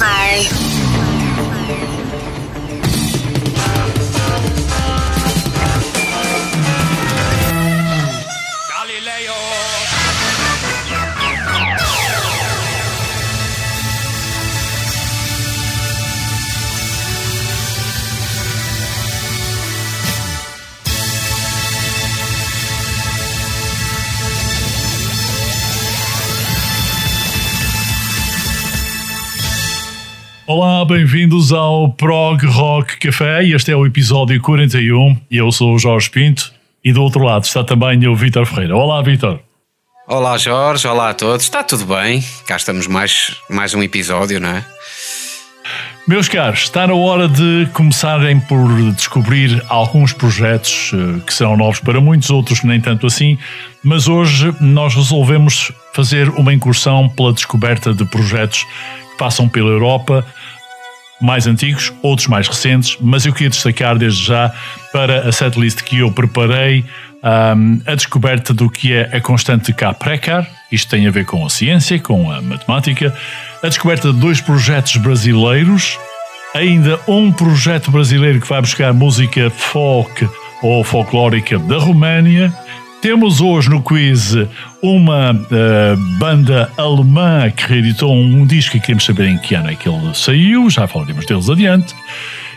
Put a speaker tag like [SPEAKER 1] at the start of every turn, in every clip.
[SPEAKER 1] Rock
[SPEAKER 2] Olá, bem-vindos ao Prog Rock Café. Este é o episódio 41 e eu sou o Jorge Pinto. E do outro lado está também o Vítor Ferreira. Olá, Vítor.
[SPEAKER 3] Olá Jorge, olá a todos, está tudo bem? Cá estamos mais, mais um episódio, não é?
[SPEAKER 2] Meus caros, está na hora de começarem por descobrir alguns projetos eh, que serão novos para muitos, outros nem tanto assim, mas hoje nós resolvemos fazer uma incursão pela descoberta de projetos passam pela Europa, mais antigos, outros mais recentes, mas eu queria destacar desde já para a setlist que eu preparei ahm, a descoberta do que é a constante K Precar, isto tem a ver com a ciência, com a matemática, a descoberta de dois projetos brasileiros, ainda um projeto brasileiro que vai buscar música folk ou folclórica da Roménia. Temos hoje no quiz uma eh, banda alemã que reeditou um, disco e queremos saber em que ano é que ele saiu, já falaremos deles adiante.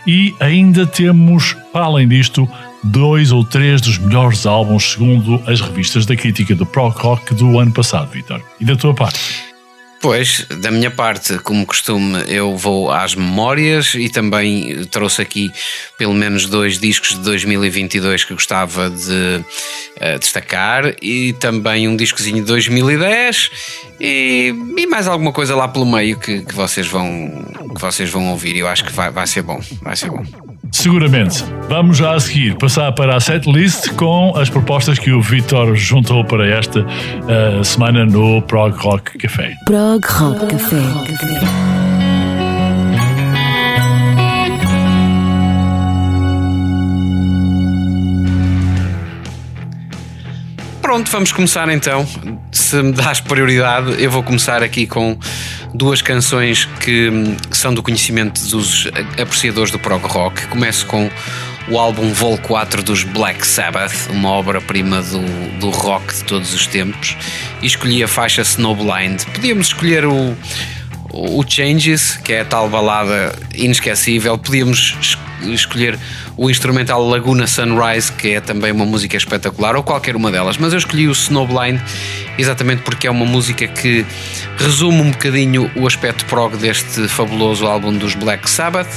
[SPEAKER 2] E ainda temos, para além disto, dois ou três dos melhores álbuns segundo as revistas da crítica do prog rock do ano passado, Vitor. E da tua parte?
[SPEAKER 3] Pois, da minha parte, como costume, eu vou às memórias e também trouxe aqui pelo menos dois discos de 2022 que gostava de eh, destacar e também um discozinho de 2010 e, e mais alguma coisa lá pelo meio que, que vocês vão que vocês vão ouvir. Eu acho que vai, vai ser bom, vai ser bom.
[SPEAKER 2] Seguramente. Vamos já a seguir passar para a setlist com as propostas que o Vitor juntou para esta eh, semana no Prog Rock Café.
[SPEAKER 1] Prog Rock Café.
[SPEAKER 3] Pronto, vamos começar então. Se me das prioridade, eu vou começar aqui com duas canções que são do conhecimento dos apreciadores do prog rock. Começo com o álbum Vol 4 dos Black Sabbath, uma obra-prima do, do rock de todos os tempos, e escolhi a faixa Snowblind. Podíamos escolher o, o Changes, que é a tal balada inesquecível. Podíamos es- escolher o instrumental Laguna Sunrise, que é também uma música espetacular, ou qualquer uma delas, mas eu escolhi o Snowblind exatamente porque é uma música que resume um bocadinho o aspecto prog deste fabuloso álbum dos Black Sabbath.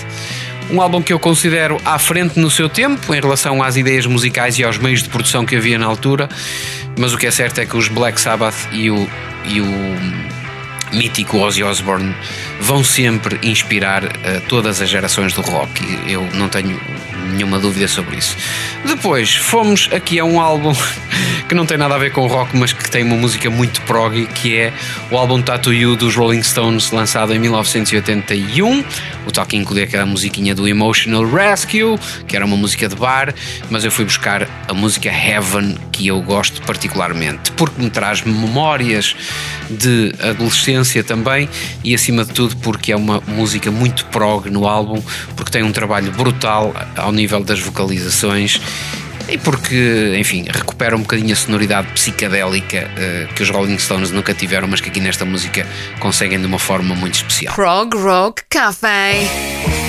[SPEAKER 3] Um álbum que eu considero à frente no seu tempo em relação às ideias musicais e aos meios de produção que havia na altura, mas o que é certo é que os Black Sabbath e o, e o mítico Ozzy Osbourne vão sempre inspirar eh, todas as gerações do rock. Eu não tenho nenhuma dúvida sobre isso. Depois fomos aqui a um álbum que não tem nada a ver com o rock, mas que tem uma música muito prog, que é o álbum Tattoo You dos Rolling Stones, lançado em 1981. O tal que inclui aquela musiquinha do Emotional Rescue, que era uma música de bar, mas eu fui buscar a música Heaven, que eu gosto particularmente, porque me traz memórias de adolescência também e acima de tudo porque é uma música muito prog no álbum, porque tem um trabalho brutal ao nível das vocalizações e porque, enfim, recupera um bocadinho a sonoridade psicadélica eh, que os Rolling Stones nunca tiveram, mas que aqui nesta música conseguem de uma forma muito especial.
[SPEAKER 1] Prog Rock Café.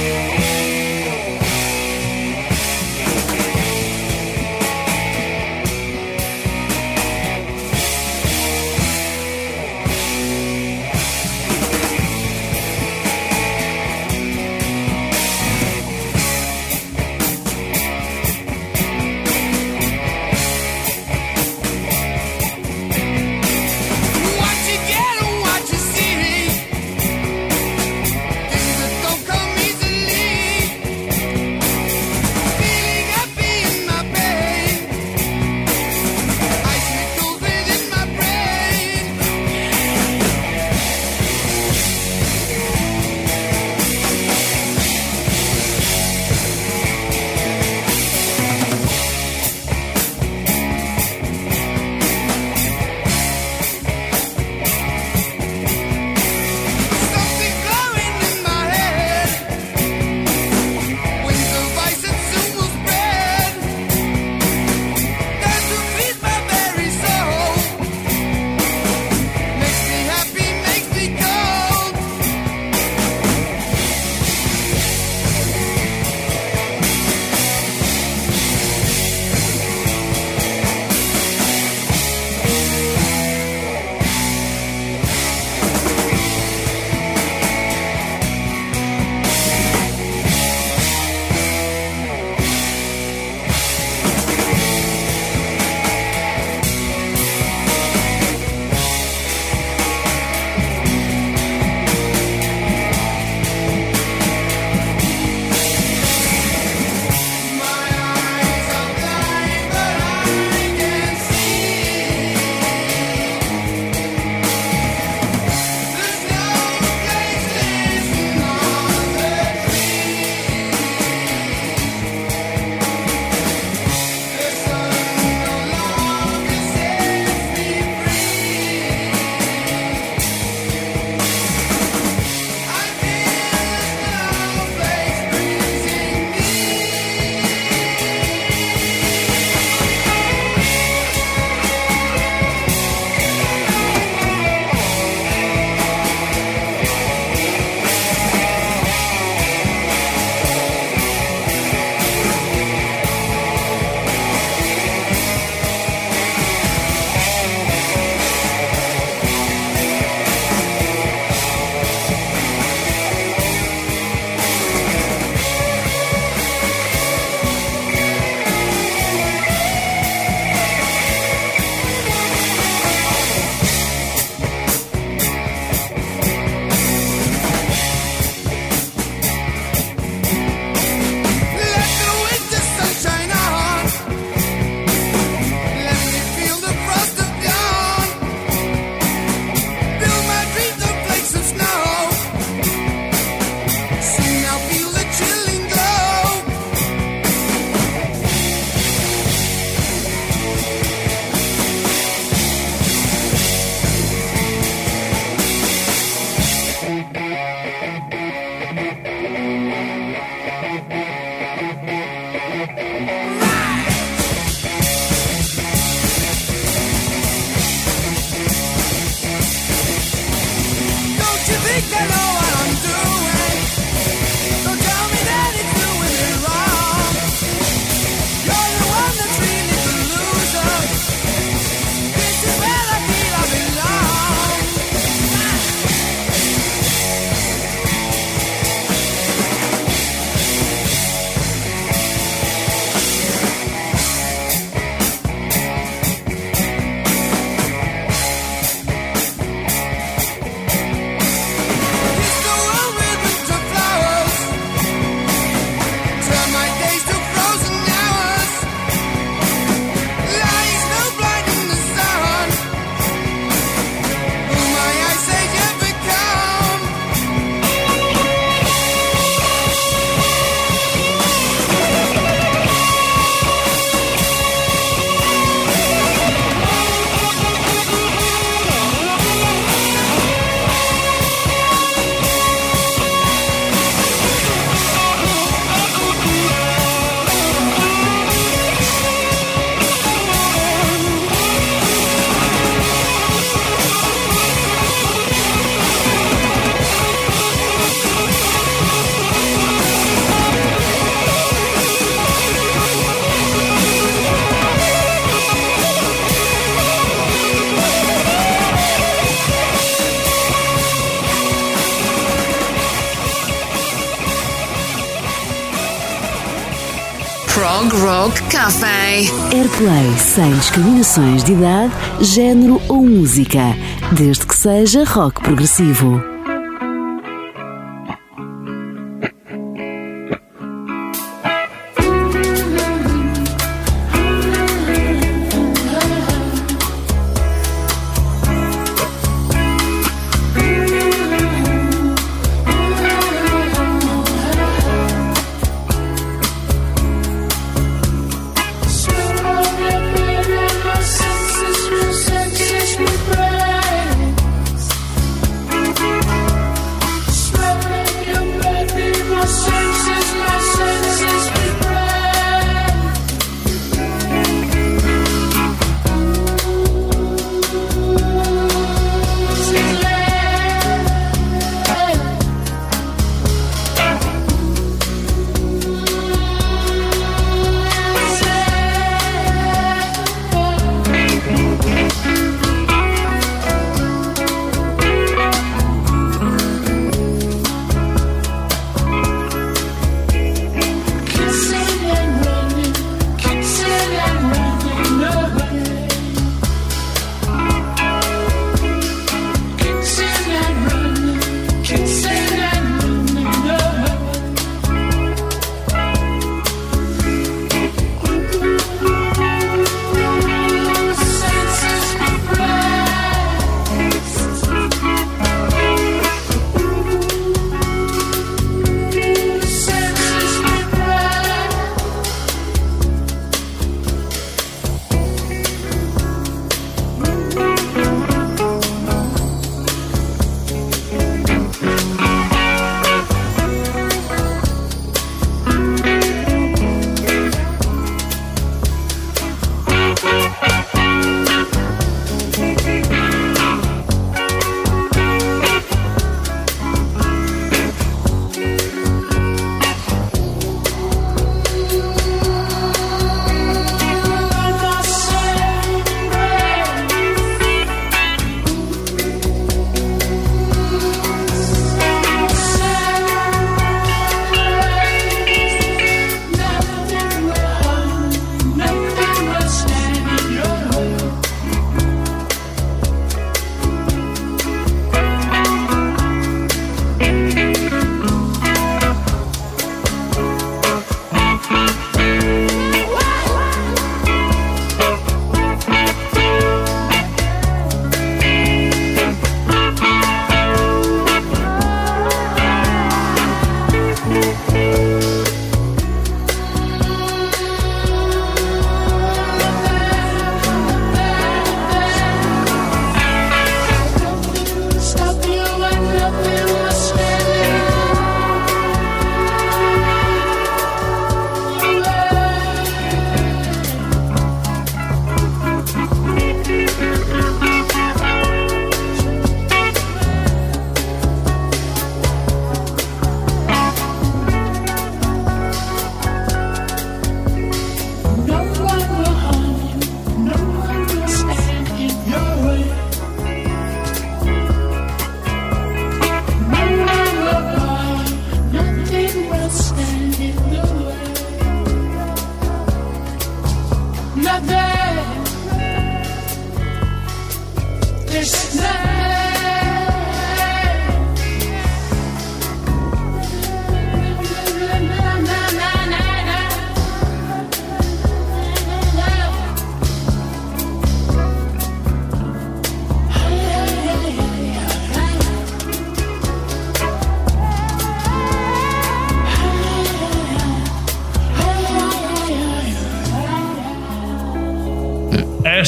[SPEAKER 1] Rock Café.
[SPEAKER 4] Airplay sem discriminações de idade, género ou música, desde que seja rock progressivo.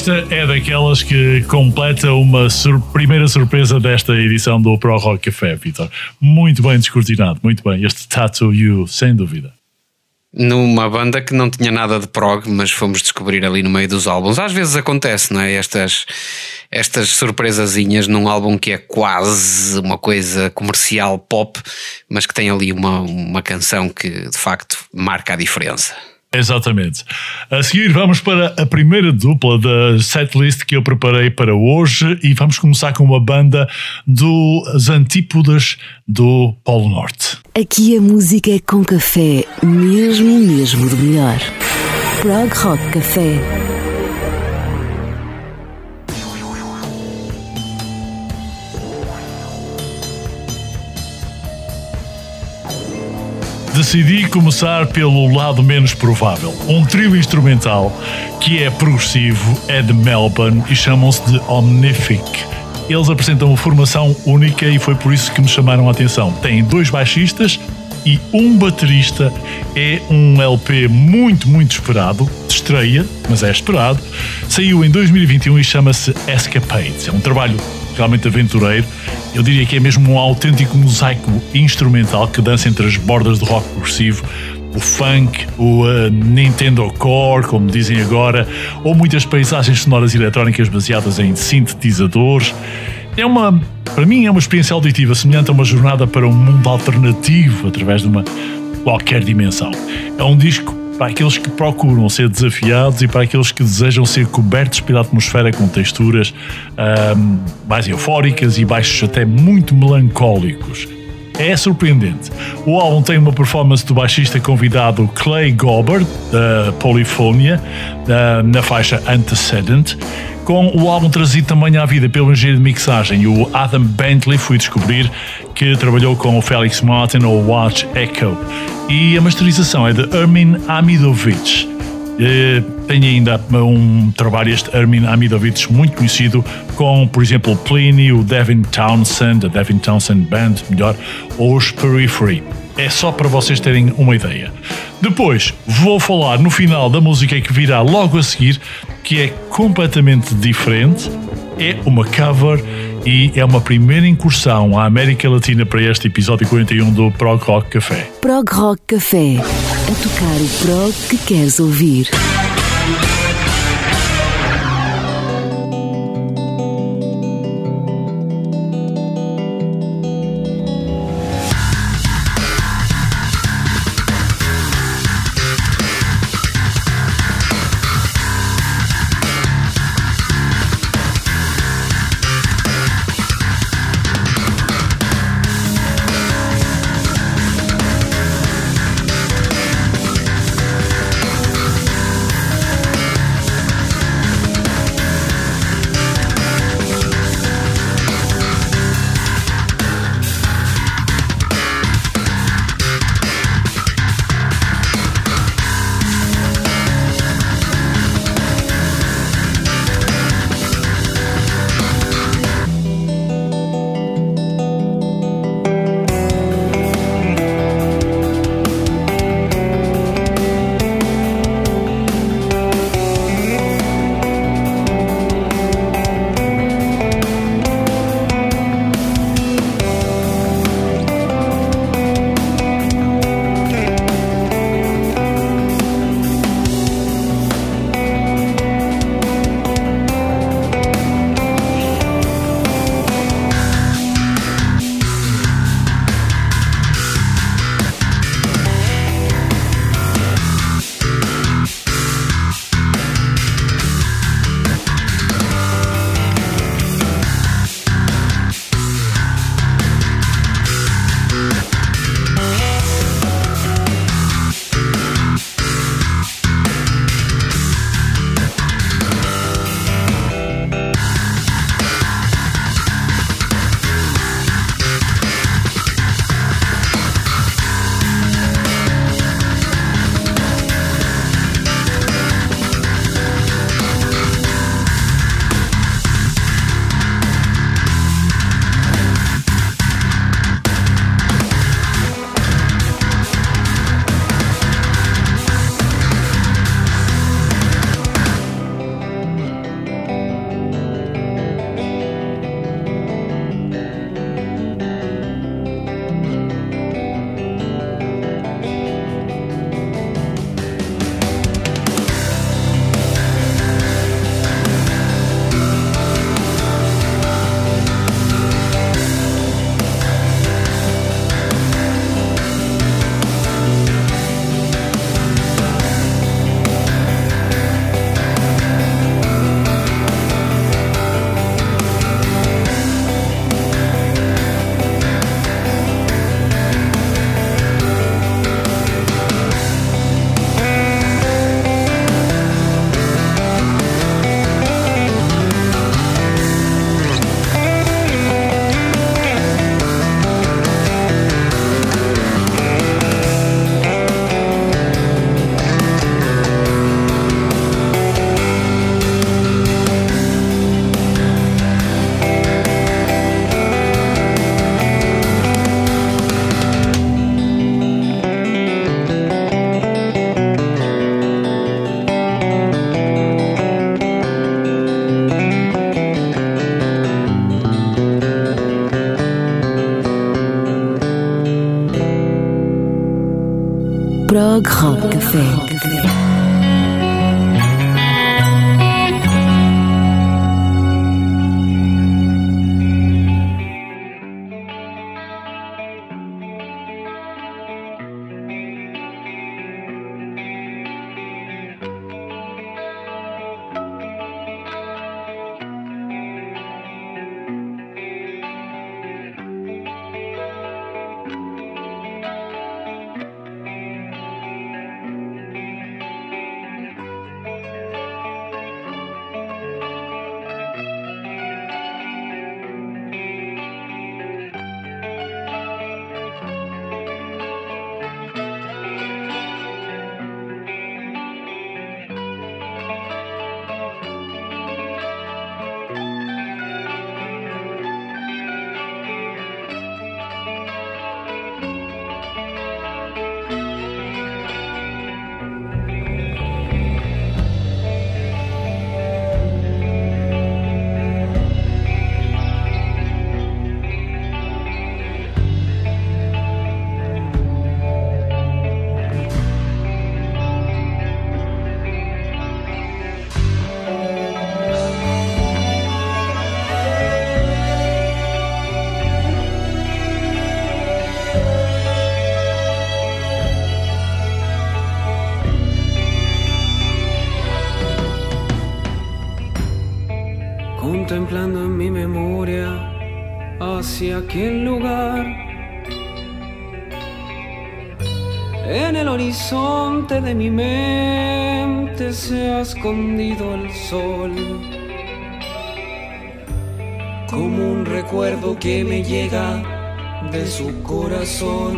[SPEAKER 2] Esta é daquelas que completa uma sur primeira surpresa desta edição do Pro Rock Café, Vitor. Muito bem descortinado, muito bem. Este Tattoo You, sem dúvida.
[SPEAKER 3] Numa banda que não tinha nada de prog, mas fomos descobrir ali no meio dos álbuns. Às vezes acontece, não é? Estas, estas surpresazinhas num álbum que é quase uma coisa comercial pop, mas que tem ali uma, uma canção que de facto marca a diferença.
[SPEAKER 2] Exatamente. A seguir vamos para a primeira dupla da setlist que eu preparei para hoje e vamos começar com uma banda dos antípodas do Polo Norte.
[SPEAKER 5] Aqui a música é com café, mesmo, mesmo do melhor. Prog Rock Café.
[SPEAKER 2] Decidi começar pelo lado menos provável. Um trio instrumental que é progressivo, é de Melbourne e chamam-se de Omnific. Eles apresentam uma formação única e foi por isso que me chamaram a atenção. Têm dois baixistas e um baterista. É um LP muito, muito esperado, de estreia, mas é esperado. Saiu em 2021 e chama-se Escapades. É um trabalho realmente aventureiro. Eu diria que é mesmo um autêntico mosaico instrumental que dança entre as bordas do rock progressivo, o funk, o uh, Nintendo Core, como dizem agora, ou muitas paisagens sonoras eletrónicas baseadas em sintetizadores. É uma, para mim, é uma experiência auditiva semelhante a uma jornada para um mundo alternativo através de uma qualquer dimensão. É um disco para aqueles que procuram ser desafiados e para aqueles que desejam ser cobertos pela atmosfera com texturas um, mais eufóricas e baixos até muito melancólicos. É surpreendente. O álbum tem uma performance do baixista convidado Clay Gobert, da Polyphonia, na faixa Antecedent, com o álbum trazido também à vida pelo engenheiro de mixagem, o Adam Bentley, fui descobrir que trabalhou com o Felix Martin ou Watch Echo. E a masterização é de Ermin Amidovic. Eh, tem ainda um trabalho, este Ermin Amidovic, muito conhecido, com, por exemplo, Pliny, o Devin Townsend, a Devin Townsend Band, melhor, ou os Periphery. É só para vocês terem uma ideia. Depois vou falar no final da música que virá logo a seguir, que é completamente diferente. É uma cover e é uma primeira incursão à América Latina para este episódio 41 do Prog Rock Café.
[SPEAKER 5] Prog Rock Café a tocar o prog que queres ouvir.
[SPEAKER 6] escondido el sol. Como un recuerdo que me llega de su corazón.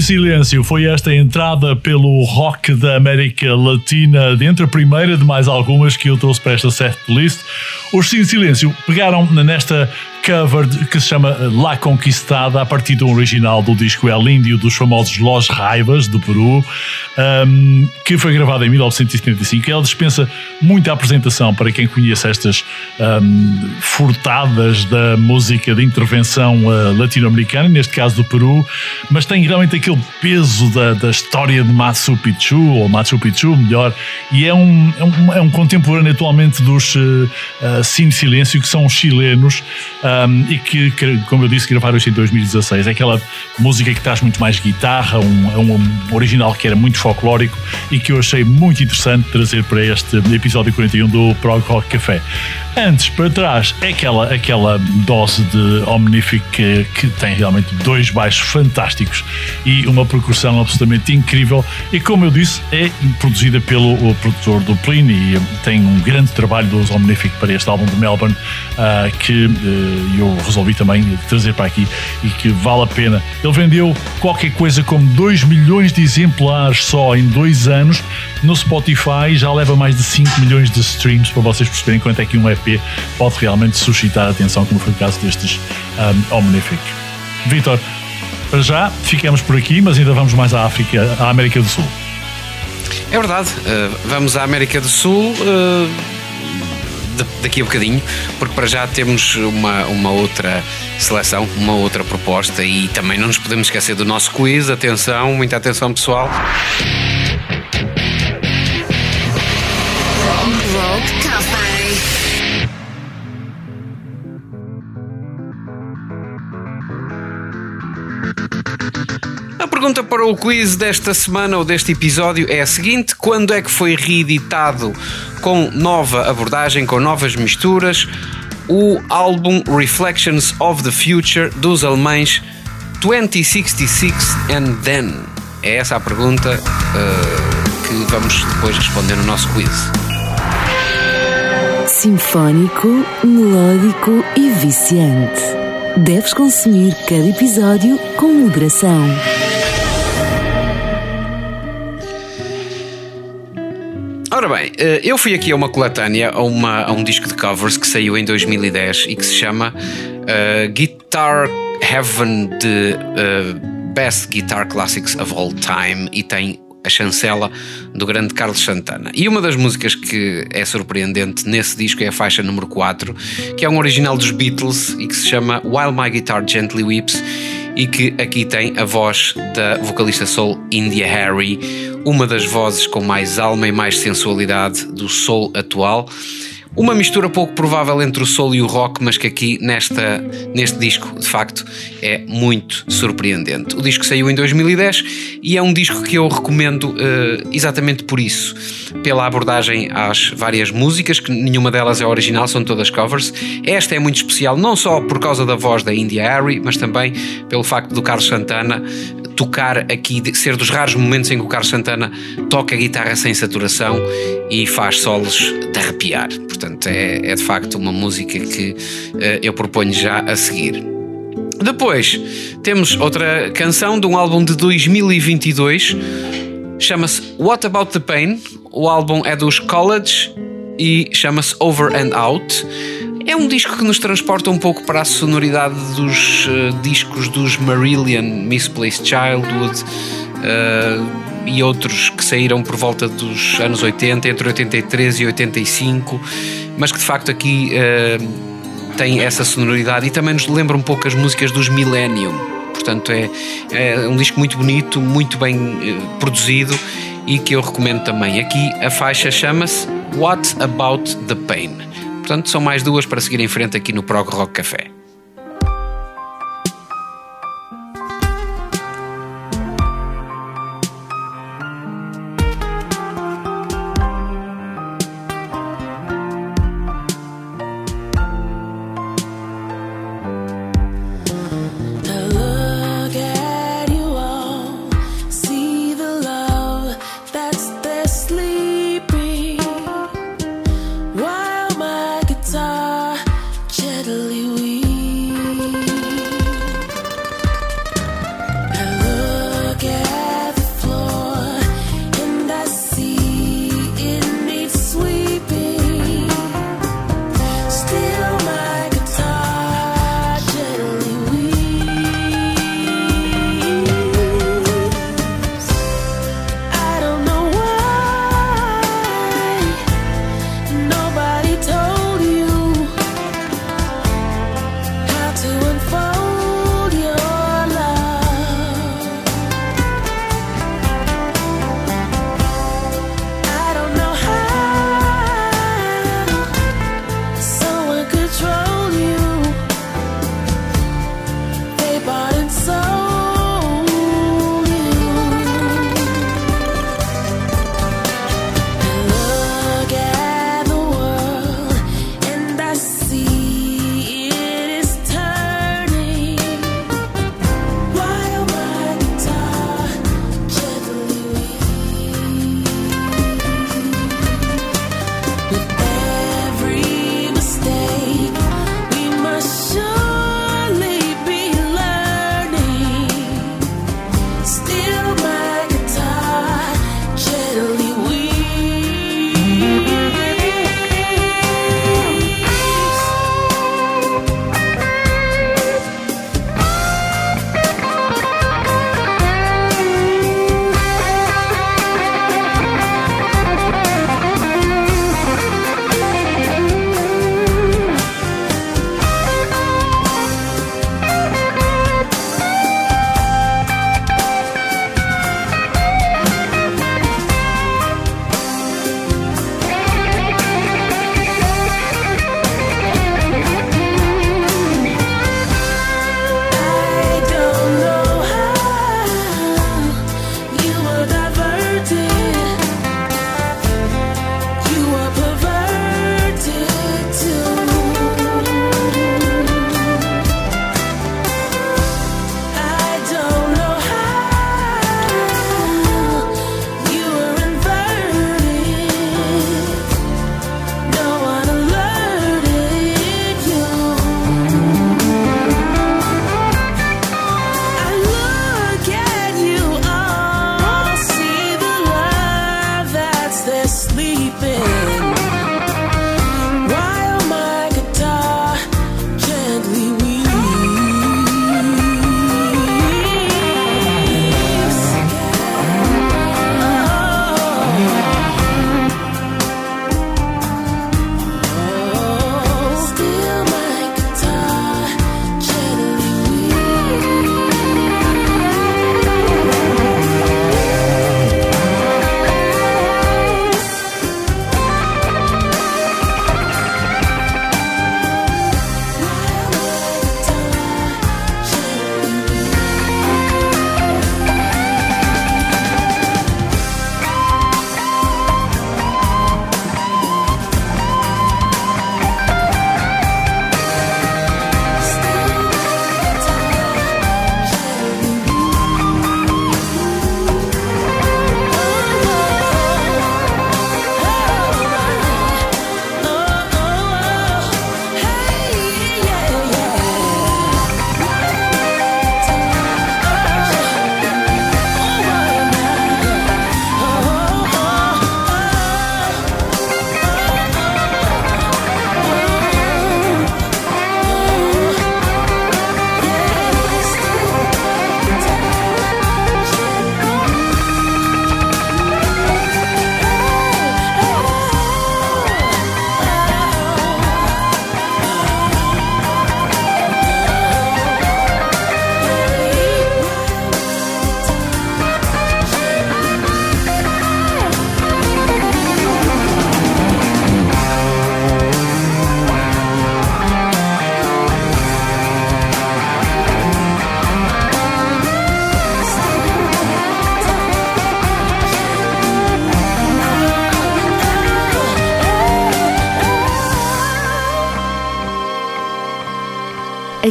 [SPEAKER 2] Silêncio foi esta entrada pelo rock da América Latina, dentre a primeira de mais algumas que eu trouxe para esta set list. Os Sim Silêncio pegaram nesta cover que se chama La Conquistada, a partir do original do disco El Índio dos famosos Los Raivas, do Peru, um, que foi gravado em 1975. Ela dispensa muita apresentação para quem conhece estas um, furtadas da música de intervenção uh, latino-americana, neste caso do Peru, mas tem realmente aquele peso da, da história de Machu Picchu, ou Machu Picchu, melhor, e é um, é um, é um contemporâneo atualmente dos uh, uh, Silêncio, que são chilenos. Um, e que, como eu disse, gravaram isto em 2016. É aquela música que traz muito mais guitarra, um, um original que era muito folclórico e que eu achei muito interessante trazer para este episódio 41 do Prog Rock Café. Antes, para trás, é aquela, aquela dose de Omnific que, que tem realmente dois baixos fantásticos e uma percussão absolutamente incrível. E como eu disse, é produzida pelo produtor do Plin e tem um grande trabalho dos Omnific para este álbum de Melbourne uh, que uh, eu resolvi também trazer para aqui e que vale a pena. Ele vendeu qualquer coisa como 2 milhões de exemplares só em dois anos no Spotify, já leva mais de 5 milhões de streams para vocês perceberem quanto é que um EP pode realmente suscitar atenção, como foi o caso destes um. Vitor, para já ficamos por aqui, mas ainda vamos mais à África, à América do Sul.
[SPEAKER 3] É verdade, uh, vamos à América do Sul. Uh, daqui a bocadinho, porque para já temos uma, uma outra seleção, uma outra proposta e também não nos podemos esquecer do nosso quiz. Atenção, muita atenção pessoal. Pergunta para o quiz desta semana ou deste episódio é a seguinte: quando é que foi reeditado com nova abordagem, com novas misturas, o álbum Reflections of the Future dos alemães 2066 and Then? É essa a pergunta uh, que vamos depois responder no nosso quiz.
[SPEAKER 5] Sinfónico, melódico e viciante. Deves consumir cada episódio com moderação.
[SPEAKER 3] Ora bem, eh, eu fui aqui a uma coletânea, a, uma, a um disco de covers que saiu em 2010 e que se chama uh, Guitar Heaven de uh, Best Guitar Classics of All Time e tem a chancela do grande Carlos Santana. E uma das músicas que é surpreendente nesse disco é a faixa número 4, que é um original dos Beatles e que se chama While My Guitar Gently Weeps e que aqui tem a voz da vocalista soul India Harry, uma das vozes com mais alma e mais sensualidade do soul atual. Uma mistura pouco provável entre o soul e o rock, mas que aqui nesta, neste disco, de facto, é muito surpreendente. O disco saiu em 2010 e é um disco que eu recomendo uh, exatamente por isso, pela abordagem às várias músicas, que nenhuma delas é original, são todas covers. Esta é muito especial, não só por causa da voz da India Harry, mas também pelo facto do Carlos Santana tocar aqui, ser dos raros momentos em que o Carlos Santana toca a guitarra sem saturação e faz solos de arrepiar. Portanto, é, é de facto uma música que uh, eu proponho já a seguir. Depois temos outra canção de um álbum de 2022, chama-se What About the Pain. O álbum é dos College e chama-se Over and Out. É um disco que nos transporta um pouco para a sonoridade dos uh, discos dos Marillion, Misplaced Childhood uh, e outros que saíram por volta dos anos 80, entre 83 e 85, mas que de facto aqui uh, tem essa sonoridade e também nos lembra um pouco as músicas dos Millennium. Portanto, é, é um disco muito bonito, muito bem produzido e que eu recomendo também. Aqui a faixa chama-se What About the Pain? Portanto, são mais duas para seguir em frente aqui no Prog Rock Café.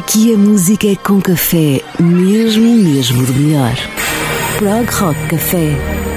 [SPEAKER 5] Aqui a música é com café, mesmo, mesmo do melhor. Prog Rock Café.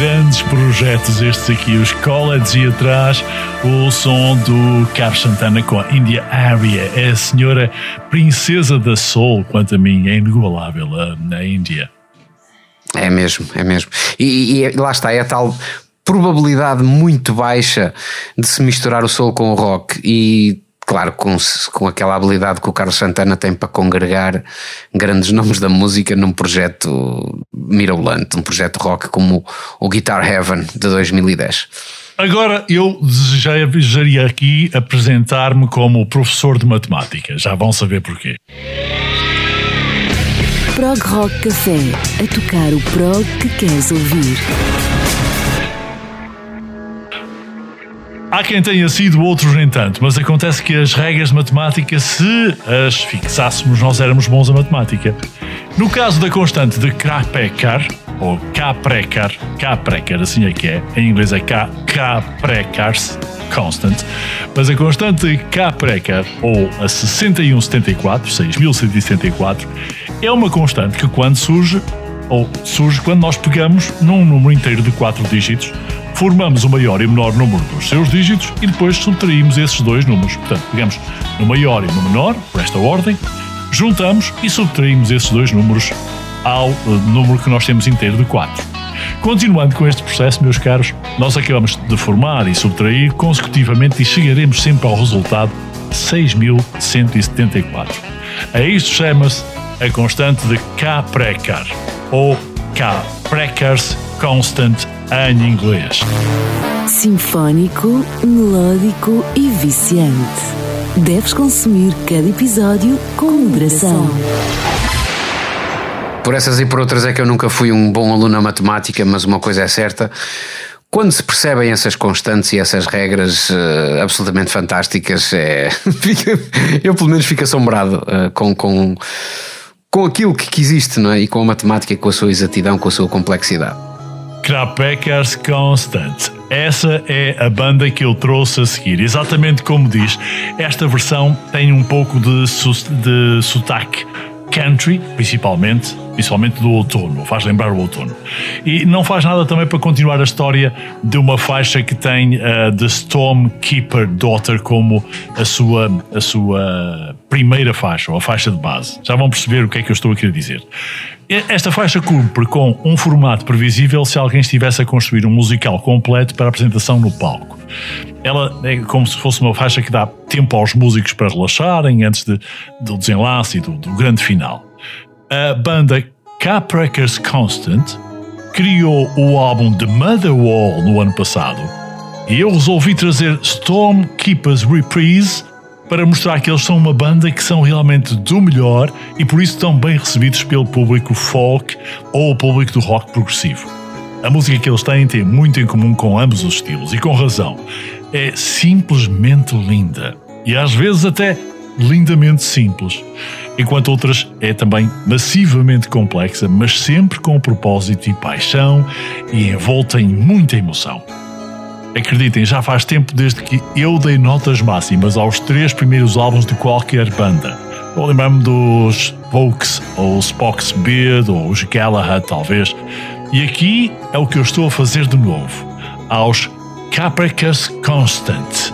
[SPEAKER 2] Grandes projetos estes aqui, os College e atrás o som do Carlos Santana com a India Area. É a senhora princesa da soul, quanto a mim, é inigualável na Índia.
[SPEAKER 3] É mesmo, é mesmo. E, e, lá está, é a tal probabilidade muito baixa de se misturar o soul com o rock e claro, com, com aquela habilidade que o Carlos Santana tem para congregar grandes nomes da música num projeto mirabolante, um projeto rock como o Guitar Heaven de 2010.
[SPEAKER 2] Agora eu desejaria aqui apresentar-me como professor de matemática. Já vão saber porquê.
[SPEAKER 5] Prog Rock Café. A tocar o prog que queres ouvir.
[SPEAKER 2] Há quem tenha sido, outros nem tanto, mas acontece que as regras de matemática, se as fixássemos, nós éramos bons a matemática. No caso da constante de Krapekar, ou K-Precar, K-Precar, assim é que é, em inglês é K, K-Precars, constant, mas a constante K-Precar, ou a 6174, 6174, é uma constante que quando surge, ou surge quando nós pegamos num número inteiro de 4 dígitos, formamos o maior e menor número dos seus dígitos e depois subtraímos esses dois números. Portanto, pegamos no maior e no menor, por esta ordem, juntamos e subtraímos esses dois números ao uh, número que nós temos inteiro de 4. Continuando com este processo, meus caros, nós acabamos de formar e subtrair consecutivamente e chegaremos sempre ao resultado 6174. A isto chama-se a constante de K-Precar ou K-Precars Constant em inglês.
[SPEAKER 5] Sinfónico, melódico e viciante. Deves consumir cada episódio com moderação.
[SPEAKER 3] Por essas e por outras é que eu nunca fui um bom aluno na matemática, mas uma coisa é certa. Quando se percebem essas constantes e essas regras uh, absolutamente fantásticas, é... eu pelo menos fico assombrado uh, com, com, com aquilo que existe não é? e com a matemática, com a sua exatidão, com a sua complexidade.
[SPEAKER 2] Krapeckers Constant. Essa é a banda que eu trouxe a seguir. Exatamente como diz, esta versão tem um pouco de, de sotaque country, principalmente, principalmente do outono, faz lembrar o outono. E não faz nada também para continuar a história de uma faixa que tem uh, The Stormkeeper Daughter como a sua, a sua primeira faixa, ou a faixa de base. Já vão perceber o que é que eu estou a querer dizer. Esta faixa cumpre com um formato previsível se alguém estivesse a construir um musical completo para apresentação no palco. Ela é como se fosse uma faixa que dá tempo aos músicos para relaxarem antes de, do desenlace e do, do grande final. A banda Capreckers Constant criou o álbum The Mother Wall no ano passado e eu resolvi trazer Storm Keepers Reprise para mostrar que eles são uma banda que são realmente do melhor e por isso tão bem recebidos pelo público folk ou o público do rock progressivo. A música que eles têm tem muito em comum com ambos os estilos e com razão. É simplesmente linda e às vezes até lindamente simples, enquanto outras é também massivamente complexa, mas sempre com propósito e paixão e envolta em muita emoção. Acreditem, já faz tempo desde que eu dei notas máximas aos três primeiros álbuns de qualquer banda. Eu lembro-me dos Vokes, ou os Spock's Beard, ou os Galahad, talvez. E aqui é o que eu estou a fazer de novo, aos Capricus Constant.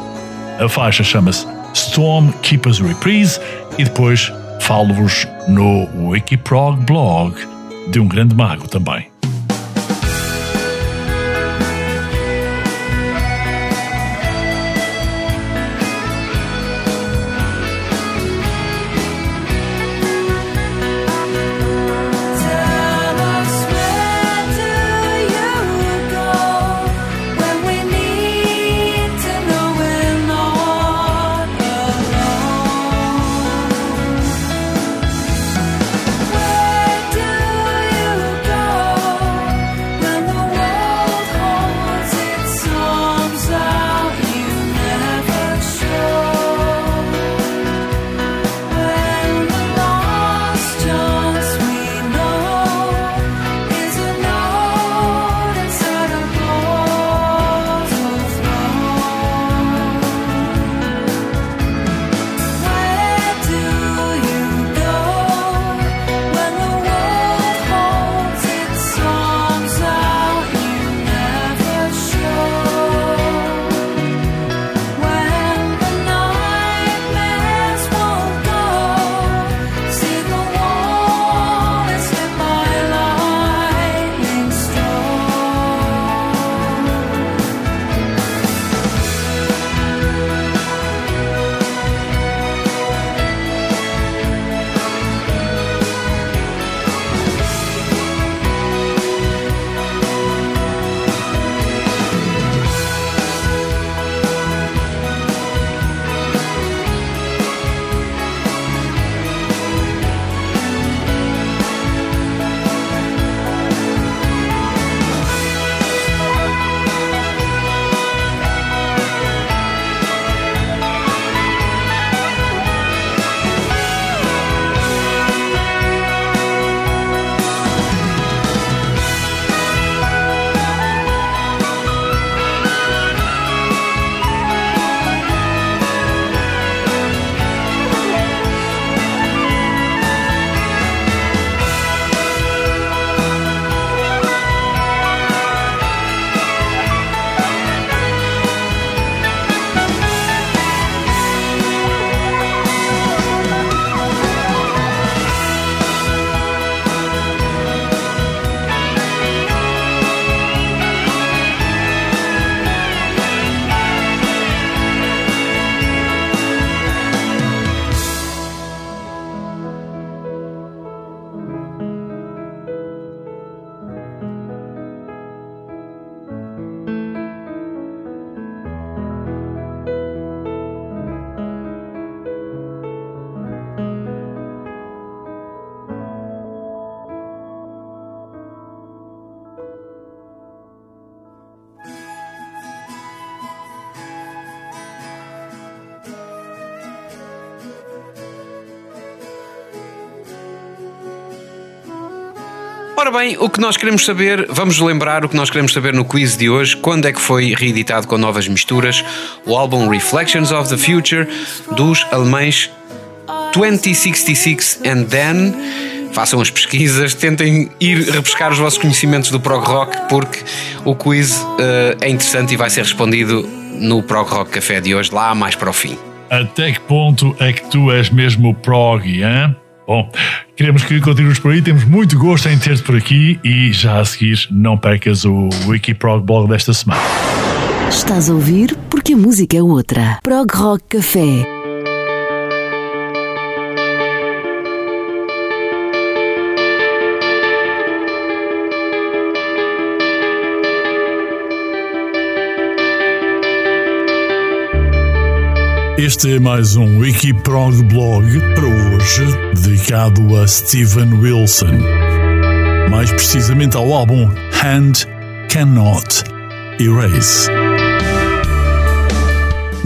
[SPEAKER 2] A faixa chama-se Storm Keepers Reprise e depois falo-vos no Wikiprog blog de um grande mago também.
[SPEAKER 3] Bem, o que nós queremos saber, vamos lembrar o que nós queremos saber no quiz de hoje, quando é que foi reeditado com novas misturas o álbum Reflections of the Future dos alemães 2066 and Then. Façam as pesquisas, tentem ir repescar os vossos conhecimentos do prog rock, porque o quiz uh, é interessante e vai ser respondido no Prog Rock Café de hoje, lá mais para o fim.
[SPEAKER 2] Até que ponto é que tu és mesmo prog, hein? Bom, queremos que continues por aí, temos muito gosto em ter-te por aqui e já a seguir não percas o Wikiprog Blog desta semana.
[SPEAKER 5] Estás a ouvir porque a música é outra. Prog Rock Café.
[SPEAKER 2] Este é mais um Wikiprog Blog para hoje, dedicado a Steven Wilson. Mais precisamente ao álbum Hand Cannot Erase.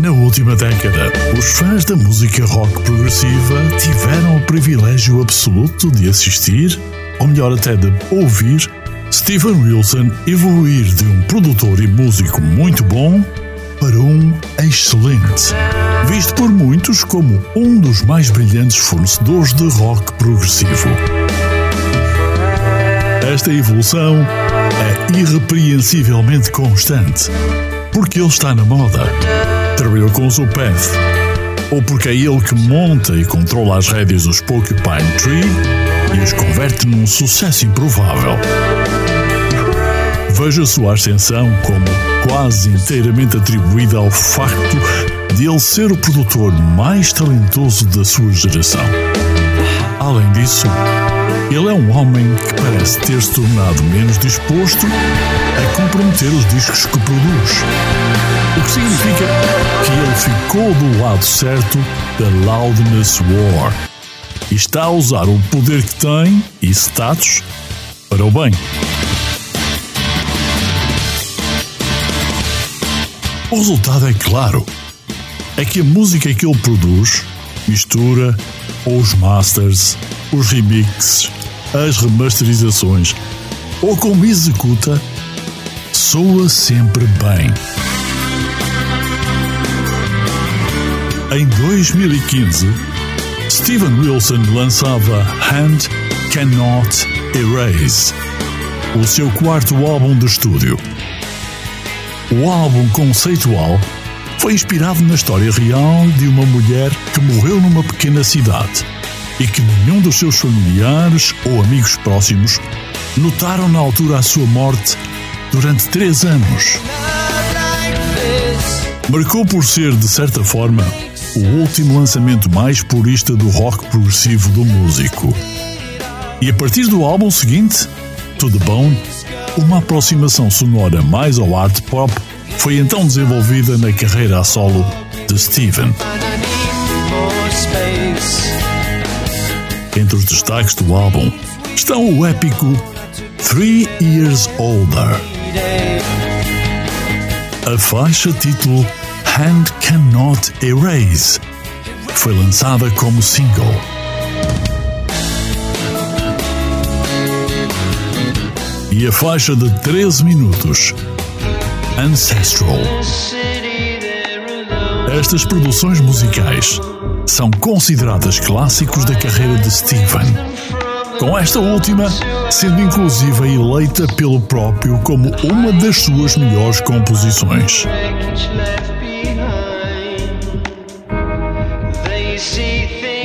[SPEAKER 2] Na última década, os fãs da música rock progressiva tiveram o privilégio absoluto de assistir, ou melhor até de ouvir, Steven Wilson evoluir de um produtor e músico muito bom para um excelente, visto por muitos como um dos mais brilhantes fornecedores de rock progressivo. Esta evolução é irrepreensivelmente constante, porque ele está na moda, trabalhou com o Zopath, ou porque é ele que monta e controla as rédeas dos Porcupine Tree e os converte num sucesso improvável. Veja sua ascensão como quase inteiramente atribuída ao facto de ele ser o produtor mais talentoso da sua geração. Além disso, ele é um homem que parece ter se tornado menos disposto a comprometer os discos que produz. O que significa que ele ficou do lado certo da Loudness War e está a usar o poder que tem e status para o bem. O resultado é claro. É que a música que ele produz, mistura, ou os masters, os remixes, as remasterizações, ou como executa, soa sempre bem. Em 2015, Steven Wilson lançava Hand Cannot Erase, o seu quarto álbum de estúdio. O álbum conceitual foi inspirado na história real de uma mulher que morreu numa pequena cidade e que nenhum dos seus familiares ou amigos próximos notaram na altura a sua morte durante três anos. Marcou por ser, de certa forma, o último lançamento mais purista do rock progressivo do músico. E a partir do álbum seguinte, the Bone, uma aproximação sonora mais ao art pop foi então desenvolvida na carreira a solo de Steven. Entre os destaques do álbum estão o épico Three Years Older, a faixa título Hand Cannot Erase, que foi lançada como single. e a faixa de 13 minutos. Ancestral. Estas produções musicais são consideradas clássicos da carreira de Steven, com esta última sendo inclusive eleita pelo próprio como uma das suas melhores composições.
[SPEAKER 7] see
[SPEAKER 4] things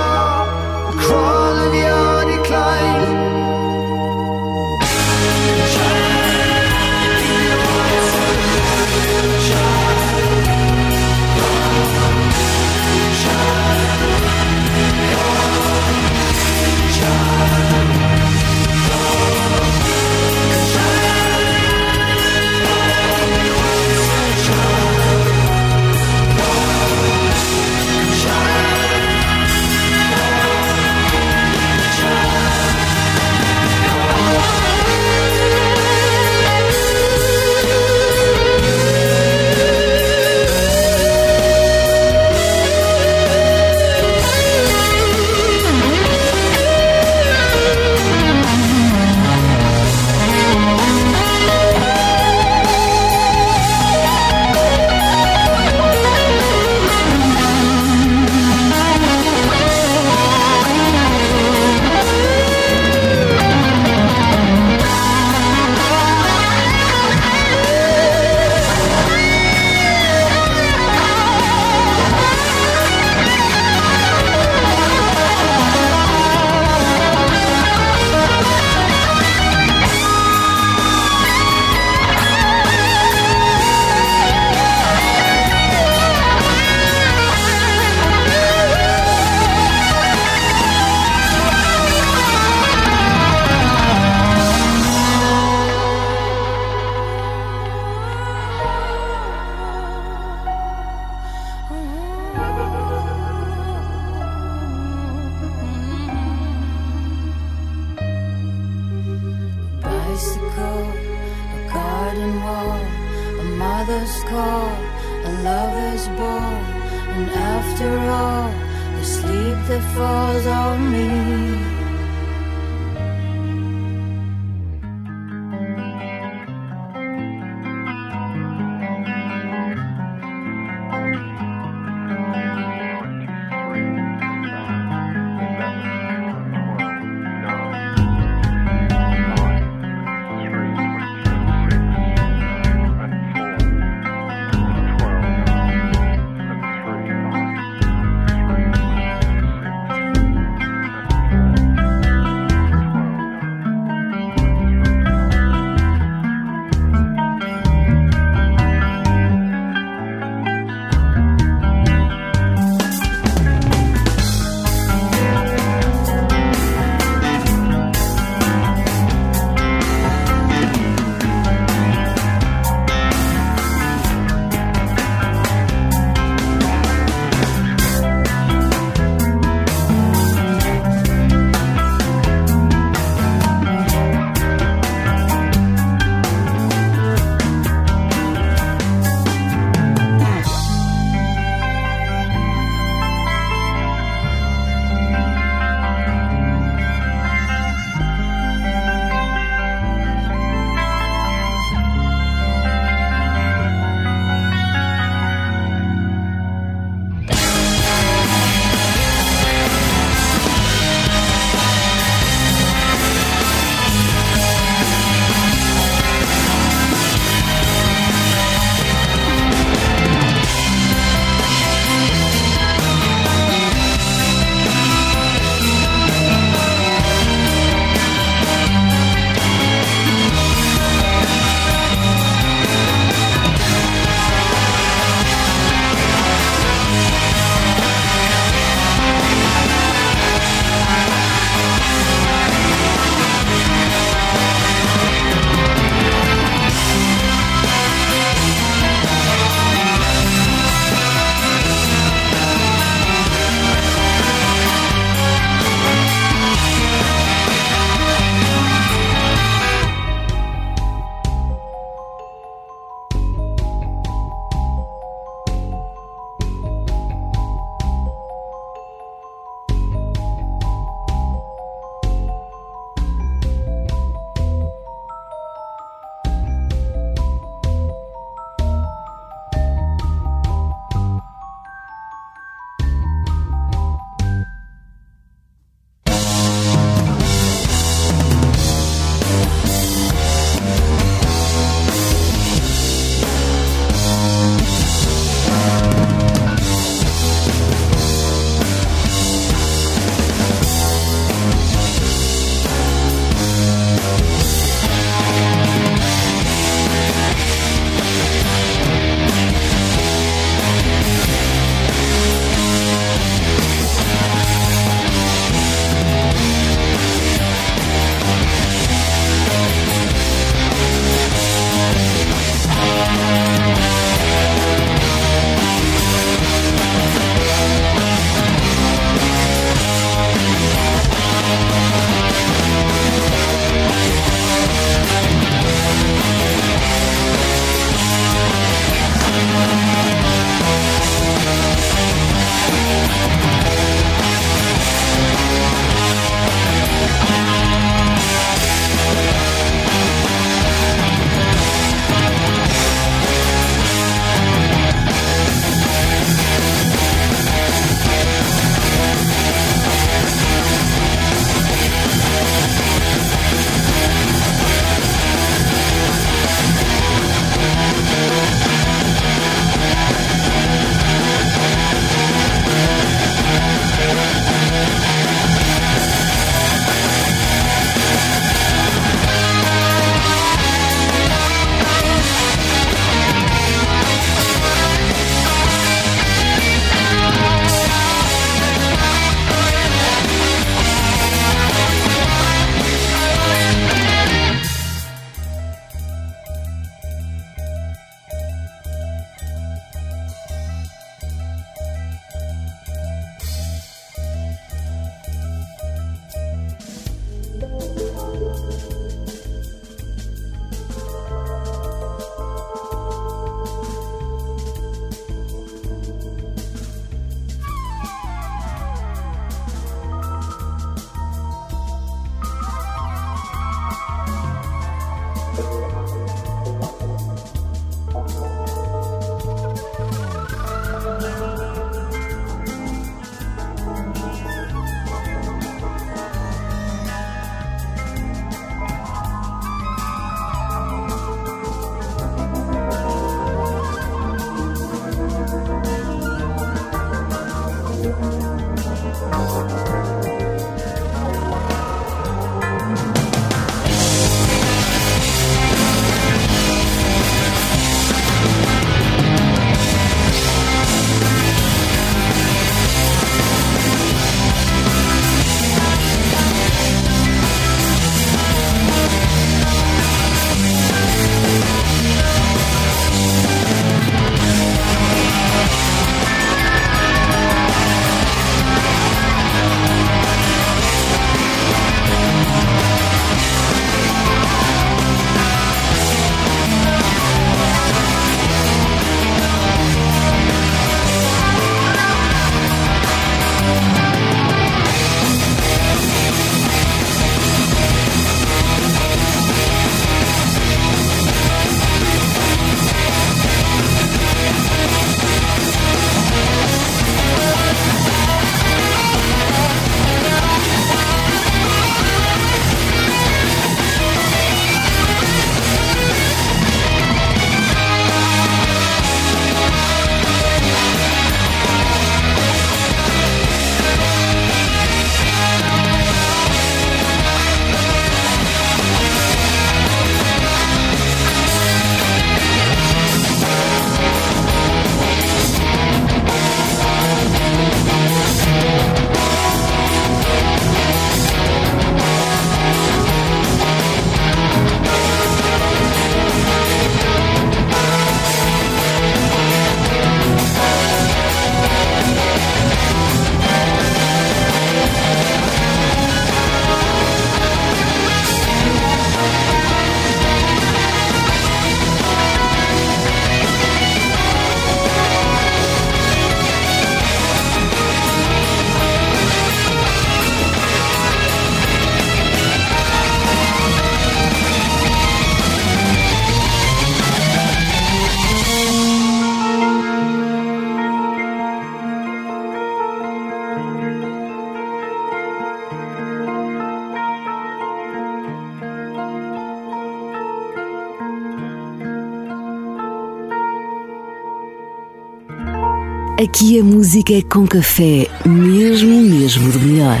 [SPEAKER 8] Aqui a música é com café, mesmo, mesmo do melhor.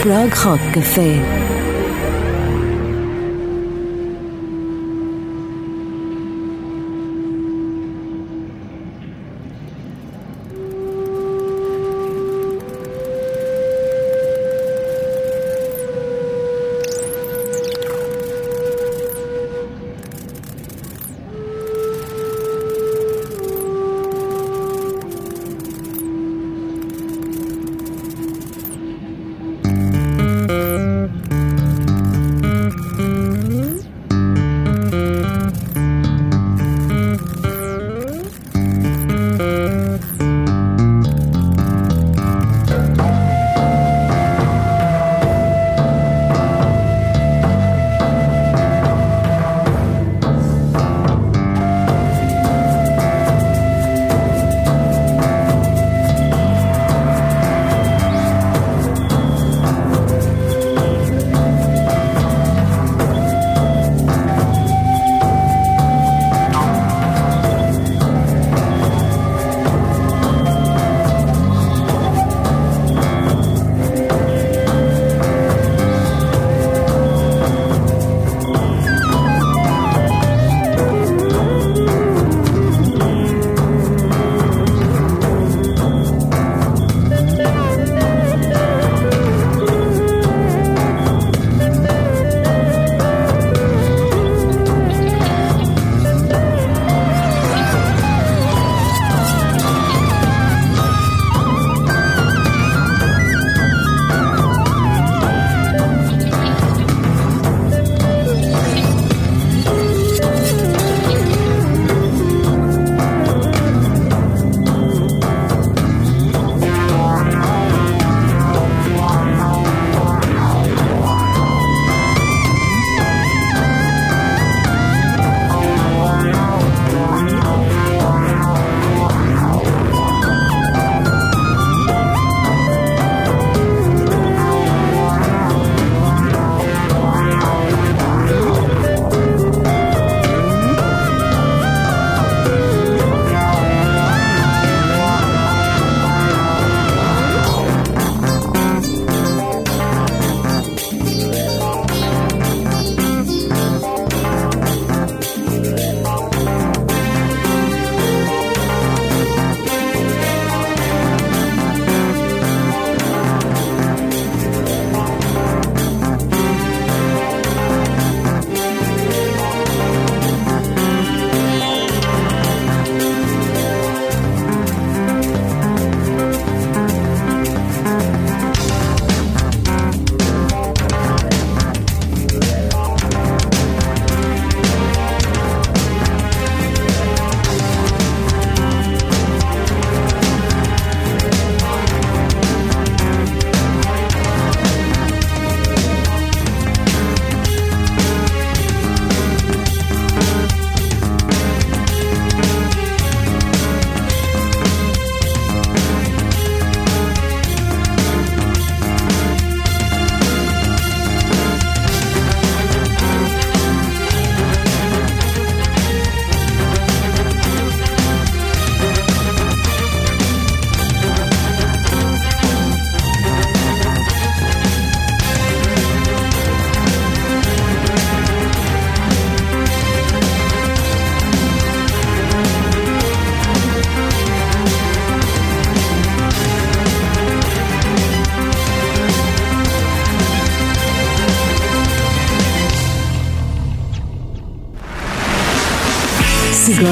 [SPEAKER 8] Prog Rock Café.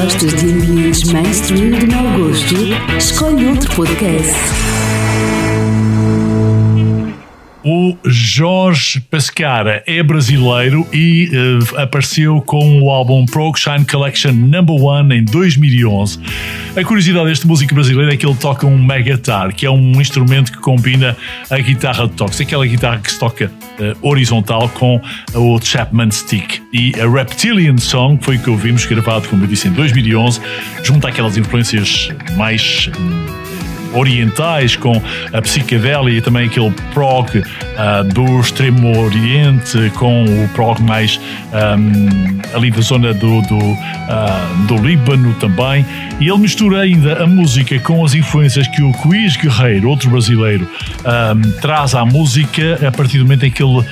[SPEAKER 8] Gostas de ambientes mainstream de mau gosto, escolhe outro podcast.
[SPEAKER 2] O Jorge Pescara é brasileiro e uh, apareceu com o álbum Prog Shine Collection Number One em 2011. A curiosidade deste músico brasileiro é que ele toca um megatar, que é um instrumento que combina a guitarra de toque, aquela guitarra que se toca horizontal com o Chapman Stick. E a Reptilian Song foi o que ouvimos, gravado, como eu disse, em 2011, junto àquelas influências mais hum, orientais, com a psicadélia e também aquele prog uh, do extremo oriente, com o prog mais um, ali da zona do, do, uh, do Líbano também. E ele mistura ainda a música com as influências que o Quiz Guerreiro, outro brasileiro, um, traz à música a partir do momento em que ele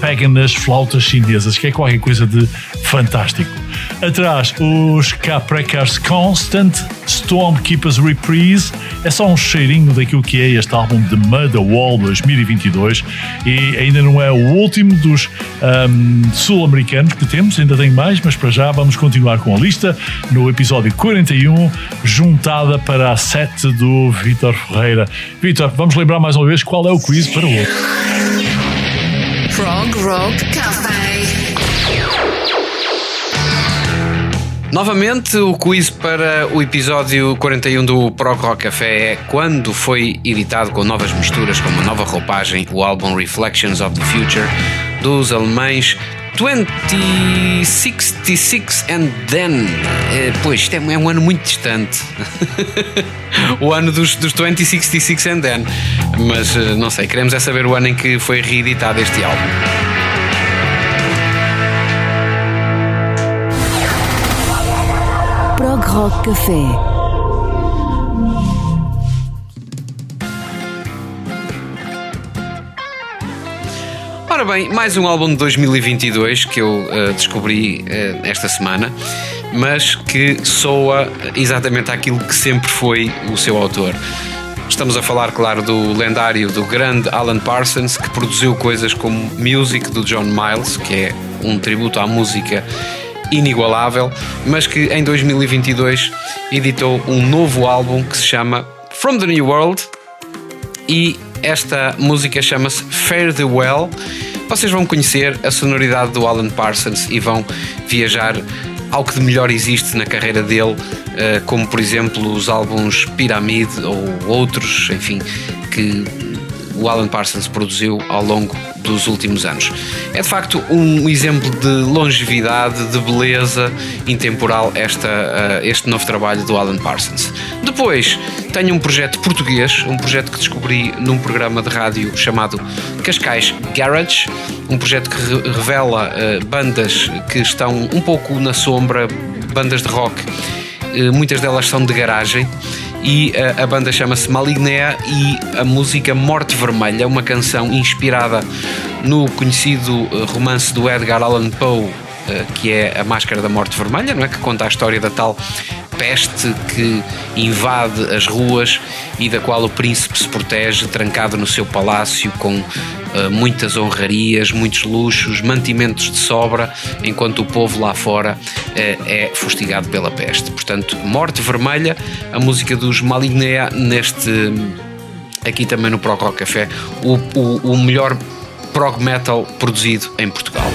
[SPEAKER 2] pega nas flautas chinesas, que é qualquer coisa de fantástico. Atrás, os Caprecars Constant, Stormkeepers Reprise, é só um cheirinho daquilo que é este álbum de Mother Wall 2022 e ainda não é o último dos um, sul-americanos que temos, ainda tem mais, mas para já vamos continuar com a lista no episódio 41, juntada para a 7 do Vitor Ferreira. Vitor, vamos lembrar mais uma vez qual é o quiz para hoje.
[SPEAKER 1] Prog Rock Café.
[SPEAKER 3] Novamente, o quiz para o episódio 41 do Prog Rock Café é quando foi editado com novas misturas, com uma nova roupagem, o álbum Reflections of the Future dos alemães 2066 and Then. Eh, pois, isto é é um ano muito distante. o ano dos, dos 2066 and Then. Mas eh, não sei, queremos é saber o ano em que foi reeditado este álbum.
[SPEAKER 5] Rock Café.
[SPEAKER 3] Ora bem, mais um álbum de 2022 que eu eh, descobri eh, esta semana, mas que soa exatamente aquilo que sempre foi o seu autor. Estamos a falar, claro, do lendário, do grande Alan Parsons, que produziu coisas como Music do John Miles, que é um tributo à música inigualável, mas que em 2022 editou um novo álbum que se chama From the New World e esta música chama-se Fare the Well. Vocês vão conhecer a sonoridade do Alan Parsons e vão viajar ao que de melhor existe na carreira dele, eh, como por exemplo os álbuns Pyramid ou outros, enfim, que o Alan Parsons produziu ao longo dos últimos anos. É de facto um exemplo de longevidade, de beleza intemporal esta, eh, este novo trabalho do Alan Parsons. Depois tenho um projeto português, um projeto que descobri num programa de rádio chamado Cascais Garage, um projeto que re- revela eh, bandas que estão um pouco na sombra, bandas de rock, eh, muitas delas são de garagem. E eh, a banda chama-se Malignea e a música Morte Vermelha, uma canção inspirada no conhecido eh, romance do Edgar Allan Poe, que é A Máscara da Morte Vermelha, não é? que conta a história da tal peste que invade as ruas e da qual o príncipe se protege, trancado no seu palácio com eh, muitas honrarias, muitos luxos, mantimentos de sobra, enquanto o povo lá fora eh, é fustigado pela peste. Portanto, Morte Vermelha, a música dos Malignea neste aqui também no Prog Rock Café, o, o, o melhor prog metal produzido em Portugal.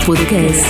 [SPEAKER 8] Podcast.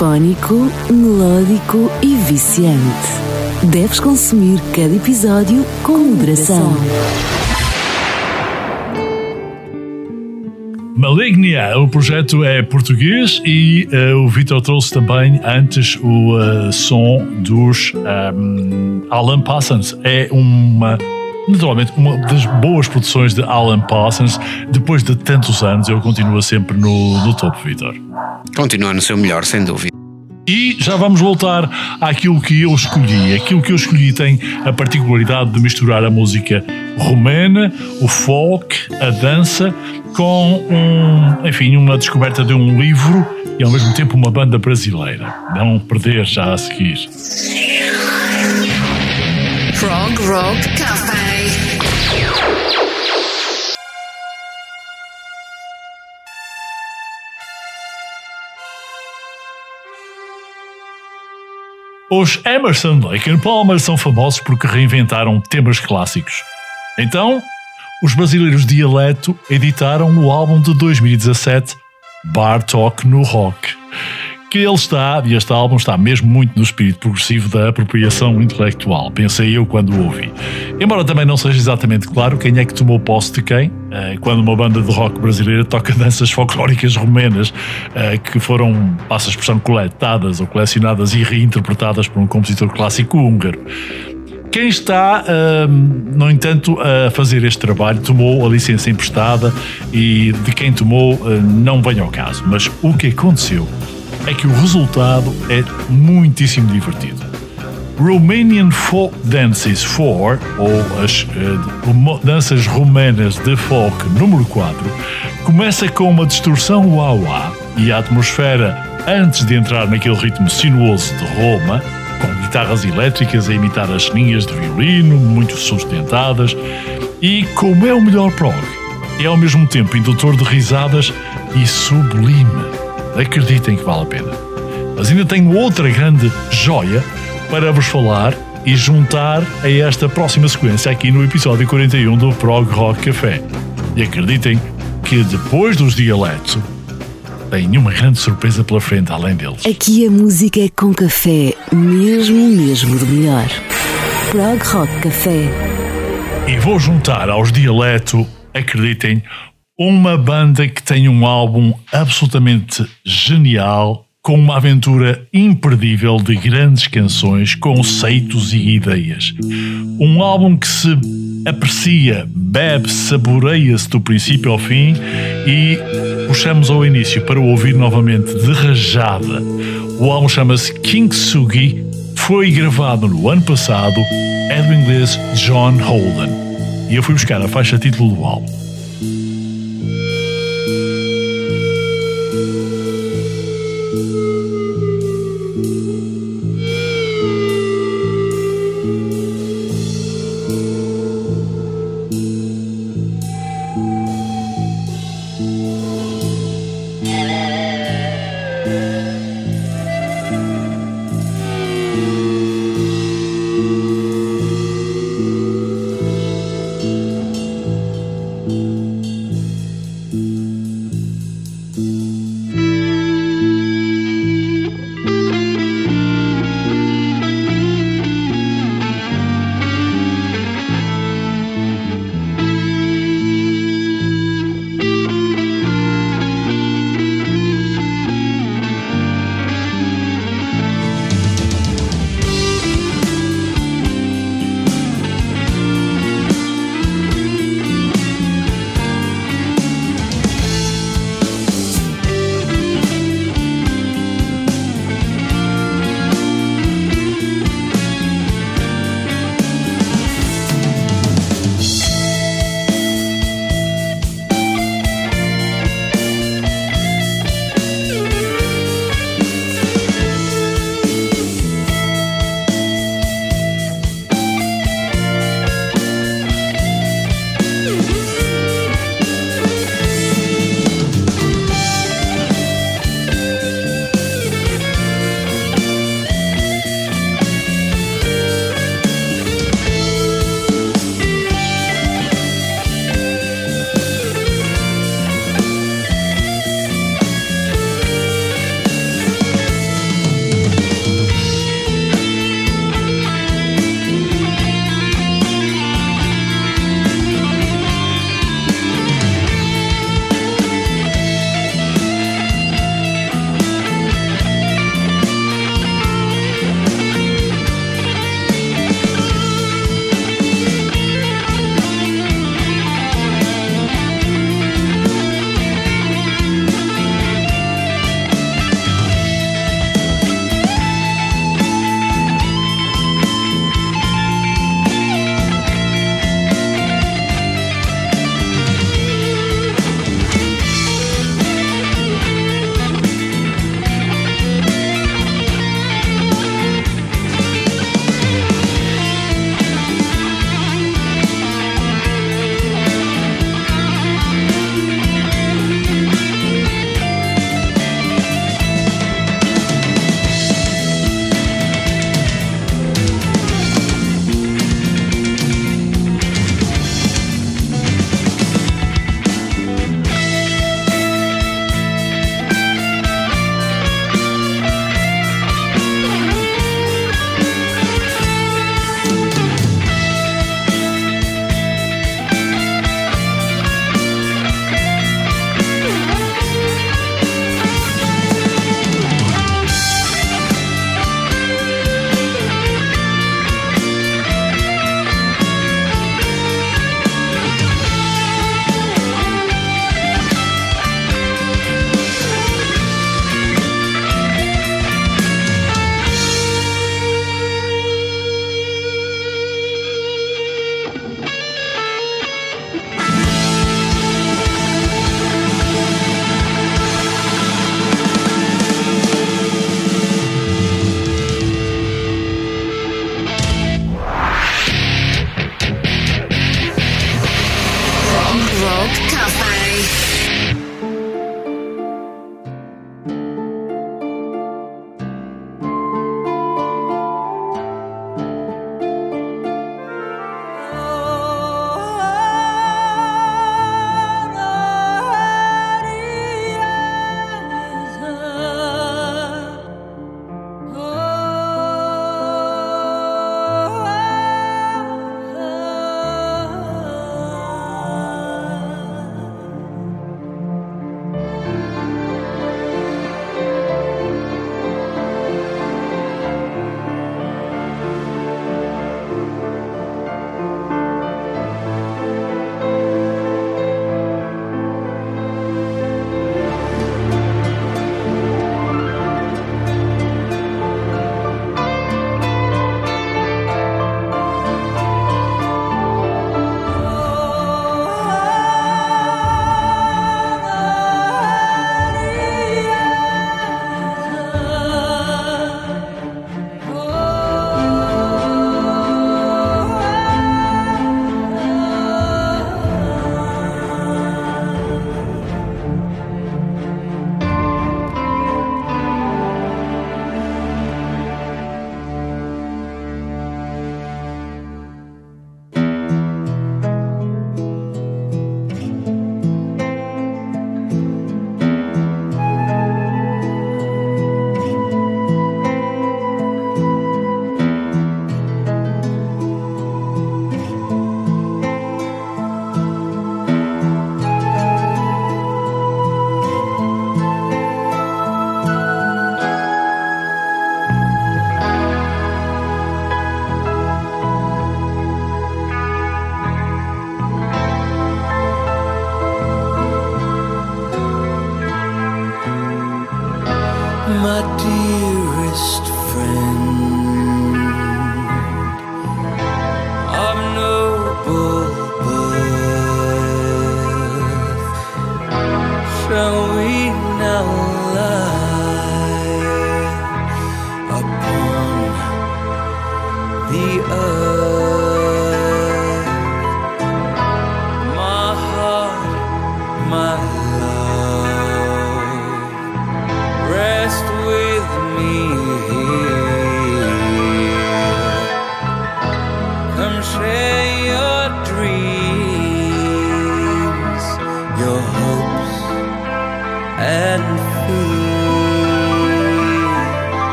[SPEAKER 5] Sinfónico, melódico e viciante. Deves consumir cada episódio com moderação.
[SPEAKER 2] Malignia, o projeto é português e uh, o Vitor trouxe também antes o uh, som dos um, Alan Parsons. É uma, naturalmente, uma das boas produções de Alan Parsons. Depois de tantos anos, ele continua sempre no, no topo, Vitor.
[SPEAKER 3] Continua no seu melhor, sem dúvida.
[SPEAKER 2] E já vamos voltar àquilo que eu escolhi. Aquilo que eu escolhi tem a particularidade de misturar a música romena, o folk, a dança, com um, enfim, uma descoberta de um livro e ao mesmo tempo uma banda brasileira. Não perder já a seguir.
[SPEAKER 1] Prog Rock Café.
[SPEAKER 2] Os Emerson, Lake and Palmer são famosos porque reinventaram temas clássicos. Então, os brasileiros Dialeto editaram o álbum de 2017, Bar Talk no Rock. Que ele está, e este álbum está mesmo muito no espírito progressivo da apropriação intelectual, pensei eu quando o ouvi. Embora também não seja exatamente claro quem é que tomou posse de quem, eh, quando uma banda de rock brasileira toca danças folclóricas romenas eh, que foram, passa a expressão, coletadas ou colecionadas e reinterpretadas por um compositor clássico húngaro. Quem está, hum, no entanto, a fazer este trabalho tomou a licença emprestada e de quem tomou hum, não vem ao caso. Mas o que aconteceu é que o resultado é muitíssimo divertido. Romanian Folk Dances 4, ou as uh, danças romanas de folk número 4, começa com uma distorção wah-wah e a atmosfera antes de entrar naquele ritmo sinuoso de Roma, com guitarras elétricas a imitar as linhas de violino, muito sustentadas, e como é o melhor prog, é ao mesmo tempo indutor de risadas e sublime. Acreditem que vale a pena. Mas ainda tenho outra grande joia para vos falar e juntar a esta próxima sequência aqui no episódio 41 do Prog Rock Café. E acreditem que depois dos dialetos tem uma grande surpresa pela frente além deles.
[SPEAKER 5] Aqui a música é com café, mesmo, mesmo do melhor. Prog Rock Café.
[SPEAKER 2] E vou juntar aos dialeto, acreditem, uma banda que tem um álbum absolutamente genial, com uma aventura imperdível de grandes canções, conceitos e ideias. Um álbum que se aprecia, bebe, saboreia-se do princípio ao fim e puxamos ao início para o ouvir novamente de rajada. O álbum chama-se Kintsugi, foi gravado no ano passado, é do inglês John Holden. E eu fui buscar a faixa título do álbum.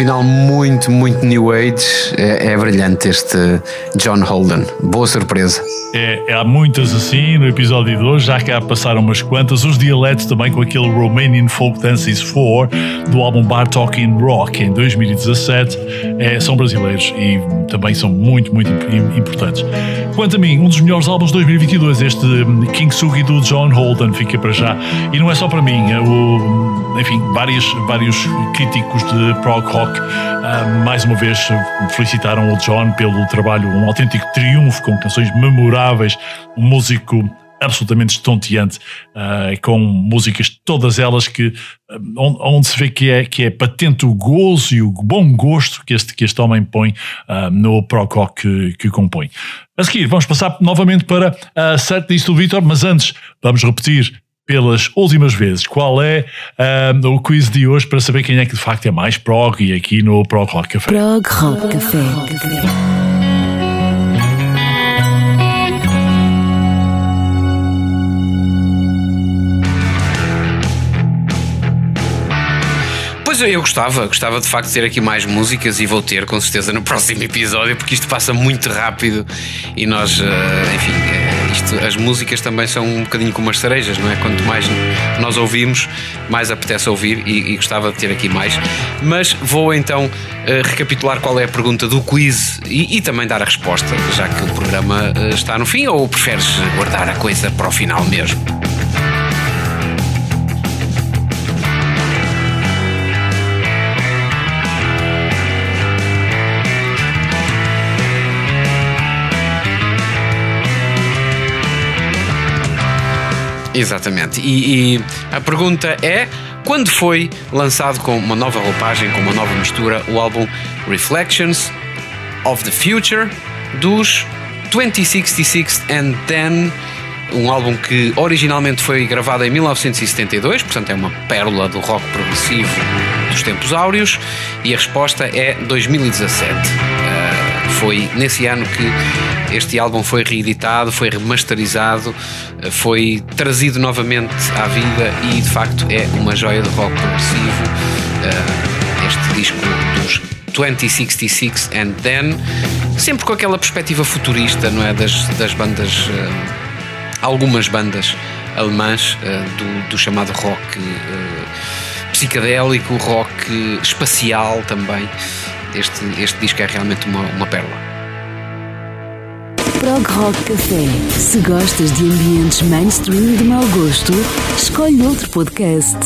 [SPEAKER 3] Final muito, muito New Age. É, é brilhante este John Holden. Boa surpresa.
[SPEAKER 2] É, há muitas assim no episódio de hoje, já cá passaram umas quantas. Os dialetos também com aquele Romanian Folk Dances 4 do álbum Bar Talking Rock em 2017 é, são brasileiros e também são muito, muito im- importantes. Quanto a mim, um dos melhores álbuns de 2022, este hum, King Sugi do John Holden, fica para já. E não é só para mim, é o, enfim, vários, vários críticos de prog rock ah, mais uma vez felicitaram o John pelo trabalho, um autêntico triunfo com canções memoráveis, um músico absolutamente estonteante, ah, com músicas todas elas que onde, se vê que é, que é patente o gozo e o bom gosto que este, que este homem põe ah, no prog rock que, que compõe. A seguir, vamos passar novamente para a set disto do Vitor, mas antes vamos repetir pelas últimas vezes qual é ah, o quiz de hoje para saber quem é que de facto é mais prog e aqui no Prog Rock Café.
[SPEAKER 5] Prog Rock Café.
[SPEAKER 3] Pois eu, gostava, gostava de facto de ter aqui mais músicas e vou ter com certeza no próximo episódio, porque isto passa muito rápido e nós, eh, enfim, eh, isto, as músicas também são um bocadinho como as cerejas, não é? Quanto mais nós ouvimos, mais apetece ouvir e, e gostava de ter aqui mais. Mas vou então eh, recapitular qual é a pergunta do quiz e, e também dar a resposta, já que o programa está no fim, ou preferes guardar a coisa para o final mesmo? Exatamente. E, e a pergunta é: quando foi lançado com uma nova roupagem, com uma nova mistura, o álbum Reflections of the Future dos 2066 and Then? Um álbum que originalmente foi gravado em 1972, portanto é uma pérola do rock progressivo dos tempos áureos, e a resposta é 2017. Foi nesse ano que este álbum foi reeditado, foi remasterizado, uh, foi trazido novamente à vida e de facto é uma joia do rock progressivo. Uh, este disco dos 2066 and Then, sempre com aquela perspectiva futurista, não é? Das, das bandas, uh, algumas bandas alemãs do, do, chamado rock psicadélico, rock espacial também. Este, este disco é realmente uma, uma pérola.
[SPEAKER 5] Prog Rock Café. Se gostas de ambientes mainstream de mau gosto, escolhe outro podcast.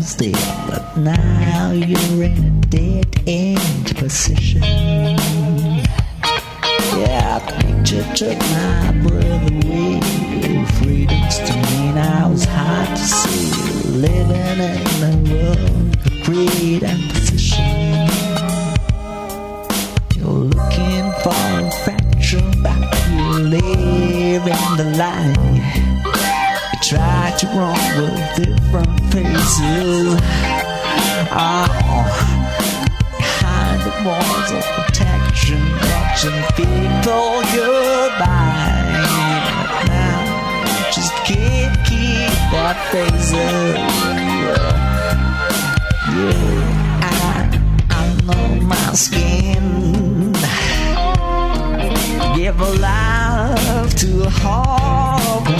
[SPEAKER 6] A but now you're in a dead end position. Yeah, picture took my breath away. Freedom's to me now is hard to see. Living in a world speed and position. You're looking for affection, but you live in the lie. Try to run with different paces. Oh, behind the walls of protection, watching people goodbye. Now just can't keep that faces. Yeah, I, I know my skin. Give a life to a heart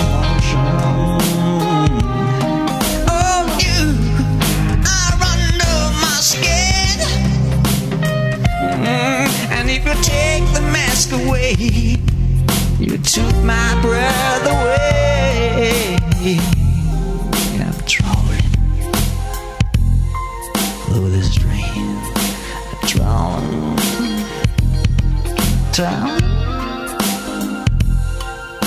[SPEAKER 6] take the mask away, you took my breath away. I'm trolling through this dream. I'm Drowning, drowning.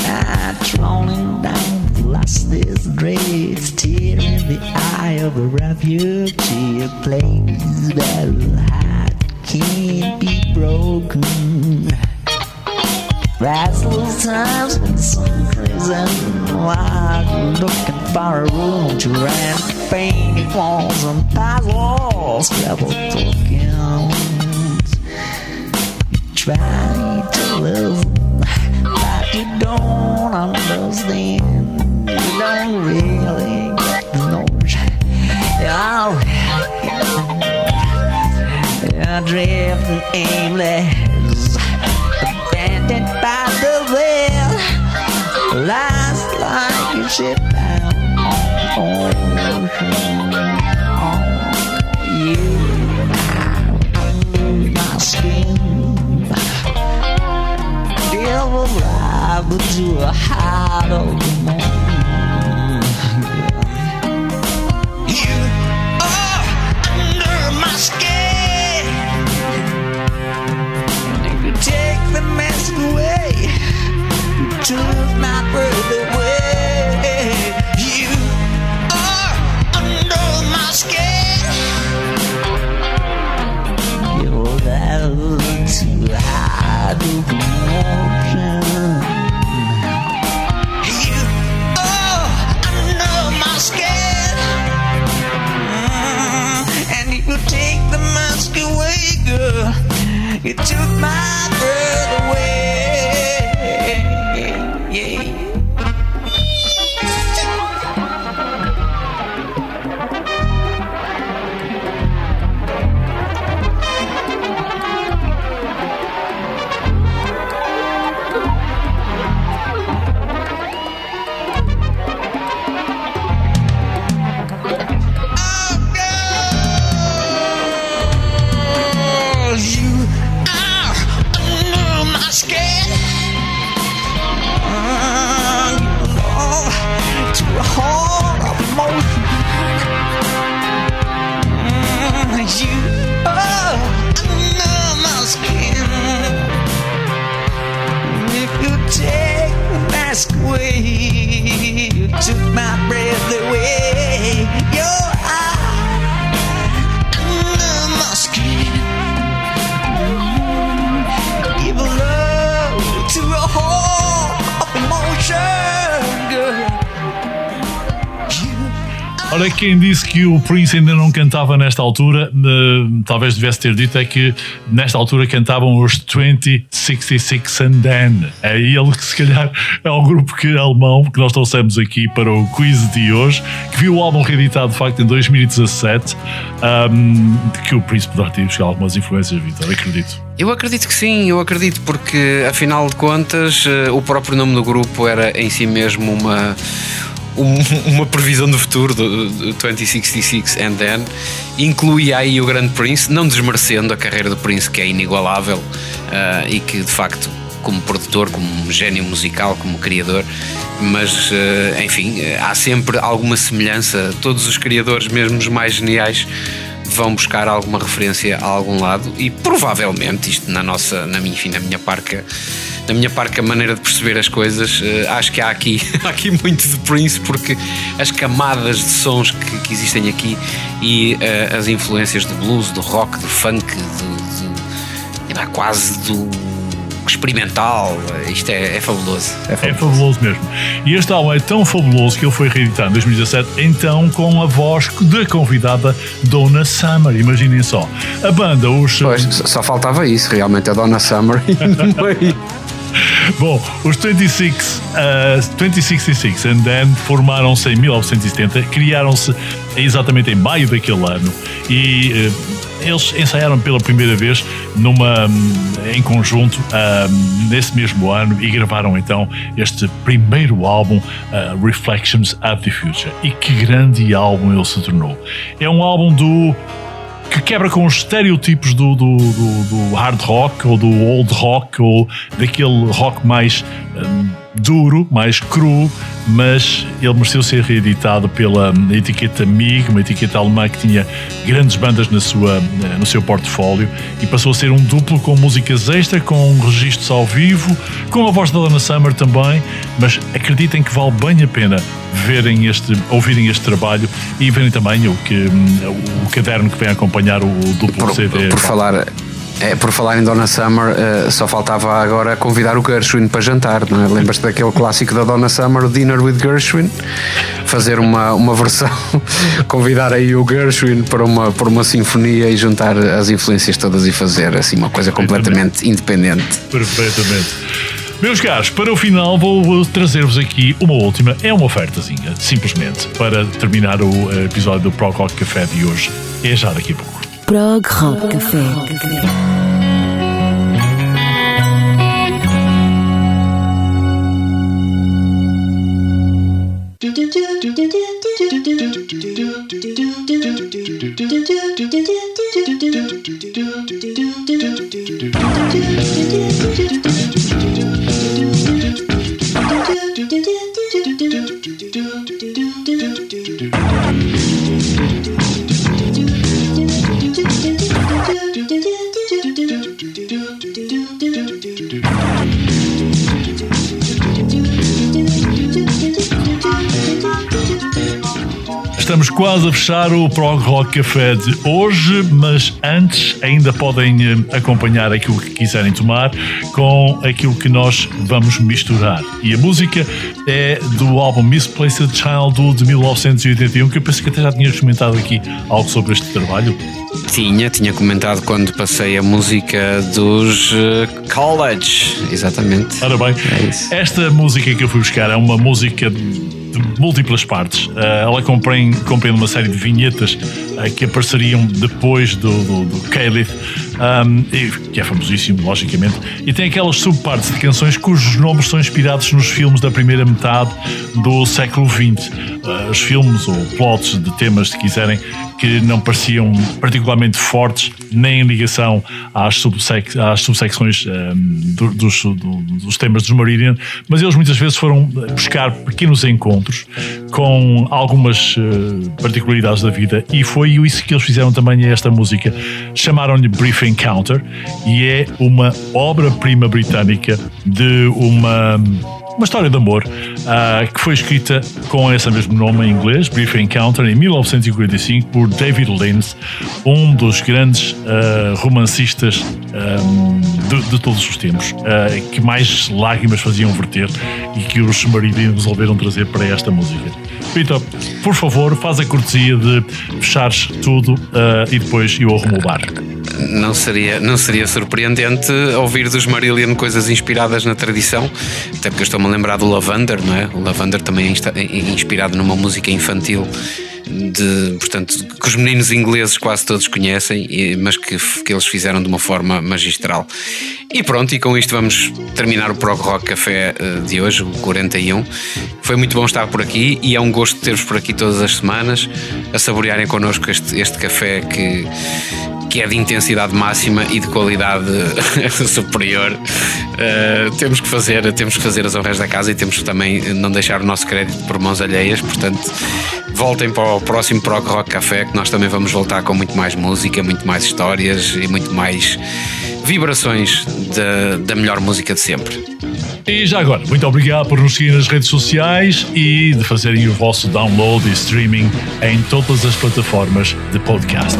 [SPEAKER 6] I'm drowning down the lastest dreams, tear in the eye of a refugee, a place the heart can't be broken. Restless times in some prison, while looking for a room to rent, painted walls and puzzles, rebel tokens. You try to listen, but you don't understand. You don't really get the notion. You're drifting aimless, abandoned by the veil, lost like a ship out on you, my skin, devil alive to a heart of the. Took my breath away. You are under my skin. To. Mm, And you take the mask away, girl, you took my breath away.
[SPEAKER 2] Que o Prince ainda não cantava nesta altura, eh, talvez devesse ter dito é que nesta altura cantavam os 2066 and Then. É ele que se calhar é o grupo que, alemão que nós trouxemos aqui para o quiz de hoje, que viu o álbum reeditado de facto em 2017, ahm, que o Prince poderá ter buscado algumas influências, Vitor, acredito.
[SPEAKER 3] Eu acredito que sim, eu acredito, porque afinal de contas eh, o próprio nome do grupo era em si mesmo uma, um- uma previsão do futuro do, do 2066 and Then. Inclui aí o grande Prince, não desmerecendo a carreira do Prince, que é inigualável ah, e que de facto, como produtor, como gênio musical, como criador, mas eh, enfim, eh, há sempre alguma semelhança. Todos os criadores, mesmo os mais geniais, vão buscar alguma referência a algum lado e provavelmente isto na nossa, na minha, enfim, na minha parca da minha parte, a maneira de perceber as coisas, eh, acho que há aqui, há aqui muito de Prince, porque as camadas de sons que, que existem aqui e eh, as influências do blues, do rock, do funk, do, do, quase do experimental. Isto é, é fabuloso. É fabuloso.
[SPEAKER 2] É fabuloso mesmo. E este álbum é tão fabuloso que ele foi reeditado em 2017, então com a voz da convidada Donna Summer. Imaginem só. A banda, os.
[SPEAKER 3] Pois, só faltava isso, realmente, a Donna Summer.
[SPEAKER 2] Bom, os 26, uh, 2066 and then formaram-se em 1970, criaram-se exatamente em maio daquele ano e uh, eles ensaiaram pela primeira vez numa, em conjunto uh, nesse mesmo ano e gravaram então este primeiro álbum, uh, Reflections of the Future. E que grande álbum ele se tornou! É um álbum do que quebra com os estereotipos do, do, do, do, hard rock ou do old rock ou daquele rock mais um, duro, mais cru, mas ele mereceu ser reeditado pela etiqueta MIG, uma etiqueta alemã que tinha grandes bandas na sua, no seu portfólio e passou a ser um duplo com músicas extra, com registros ao vivo, com a voz da Donna Summer também, mas acreditem que vale bem a pena verem este, ouvirem este trabalho e verem também o, que, o caderno que vem acompanhar o, o duplo
[SPEAKER 3] por,
[SPEAKER 2] CD.
[SPEAKER 3] Por falar, é, por falar em Donna Summer, uh, só faltava agora convidar o Gershwin para jantar, não é? Lembras-te daquele clássico da Donna Summer, Dinner with Gershwin? Fazer uma, uma versão, convidar aí o Gershwin para uma, para uma sinfonia e juntar as influências todas e fazer assim uma coisa completamente independente.
[SPEAKER 2] Perfeitamente. Meus caros, para o final vou trazer-vos aqui uma última, é uma ofertazinha, simplesmente, para terminar o eh, episódio do Pro Rock Café de hoje. É já daqui a pouco.
[SPEAKER 5] Prog Rock Café.
[SPEAKER 2] Estamos quase a fechar o Prog Rock Café de hoje, mas antes ainda podem eh, acompanhar aquilo que quiserem tomar com aquilo que nós vamos misturar. E a música é do álbum Misplaced Childhood de 1981, que eu penso que até já tinha comentado aqui algo sobre este trabalho.
[SPEAKER 3] Tinha, tinha comentado quando passei a música dos uh, College, exatamente.
[SPEAKER 2] Ora bem,
[SPEAKER 3] É
[SPEAKER 2] esta música que eu fui buscar é uma música de múltiplas partes. Uh, ela compreende, compreende uma série de vinhetas uh, que apareceriam depois do, do, do um, e, que é famosíssimo, logicamente, e tem aquelas subpartes de canções cujos nomes são inspirados nos filmes da primeira metade do século XX. Uh, os filmes ou plots de temas, se quiserem, que não pareciam particularmente fortes, nem em ligação às, subsec às subsecções um, do, dos, do, dos temas dos Meridian, mas eles muitas vezes foram buscar pequenos encontros com algumas uh, particularidades da vida e foi isso que eles fizeram também a esta música. Chamaram-lhe Brief Encounter e é uma obra-prima britânica de uma uma história de amor uh, que foi escrita com esse mesmo nome em inglês, Brief Encounter, em 1945 por David Lynch, um dos grandes uh, romancistas um, de, de, todos os tempos, uh, que mais lágrimas faziam verter e que os maridos resolveram trazer para esta música. Vitor, por favor, faz a cortesia de fechares tudo e depois eu arrumo o bar
[SPEAKER 3] não seria, não seria surpreendente ouvir dos Marillion coisas inspiradas na tradição, até porque eu estou-me a lembrar do Lavander, não é? O Lavander também é inspirado numa música infantil de, portanto, que os meninos ingleses quase todos conhecem, mas que, que eles fizeram de uma forma magistral. E pronto, e com isto vamos terminar o Prog Rock Café eh, de hoje, o 41. Foi muito bom estar por aqui e é um gosto ter-vos por aqui todas as semanas a saborearem connosco este, este café que que é de intensidade máxima e de qualidade superior. Uh, temos que fazer, temos que fazer as honras da casa e temos que também não deixar o nosso crédito por mãos alheias. Portanto, voltem para o próximo Prog Rock Café, que nós também vamos voltar com muito mais música, muito mais histórias e muito mais vibrações da, da melhor música de sempre.
[SPEAKER 9] E já agora, muito obrigado por nos seguir nas redes sociais e de fazerem o vosso download e streaming em todas as plataformas de podcast.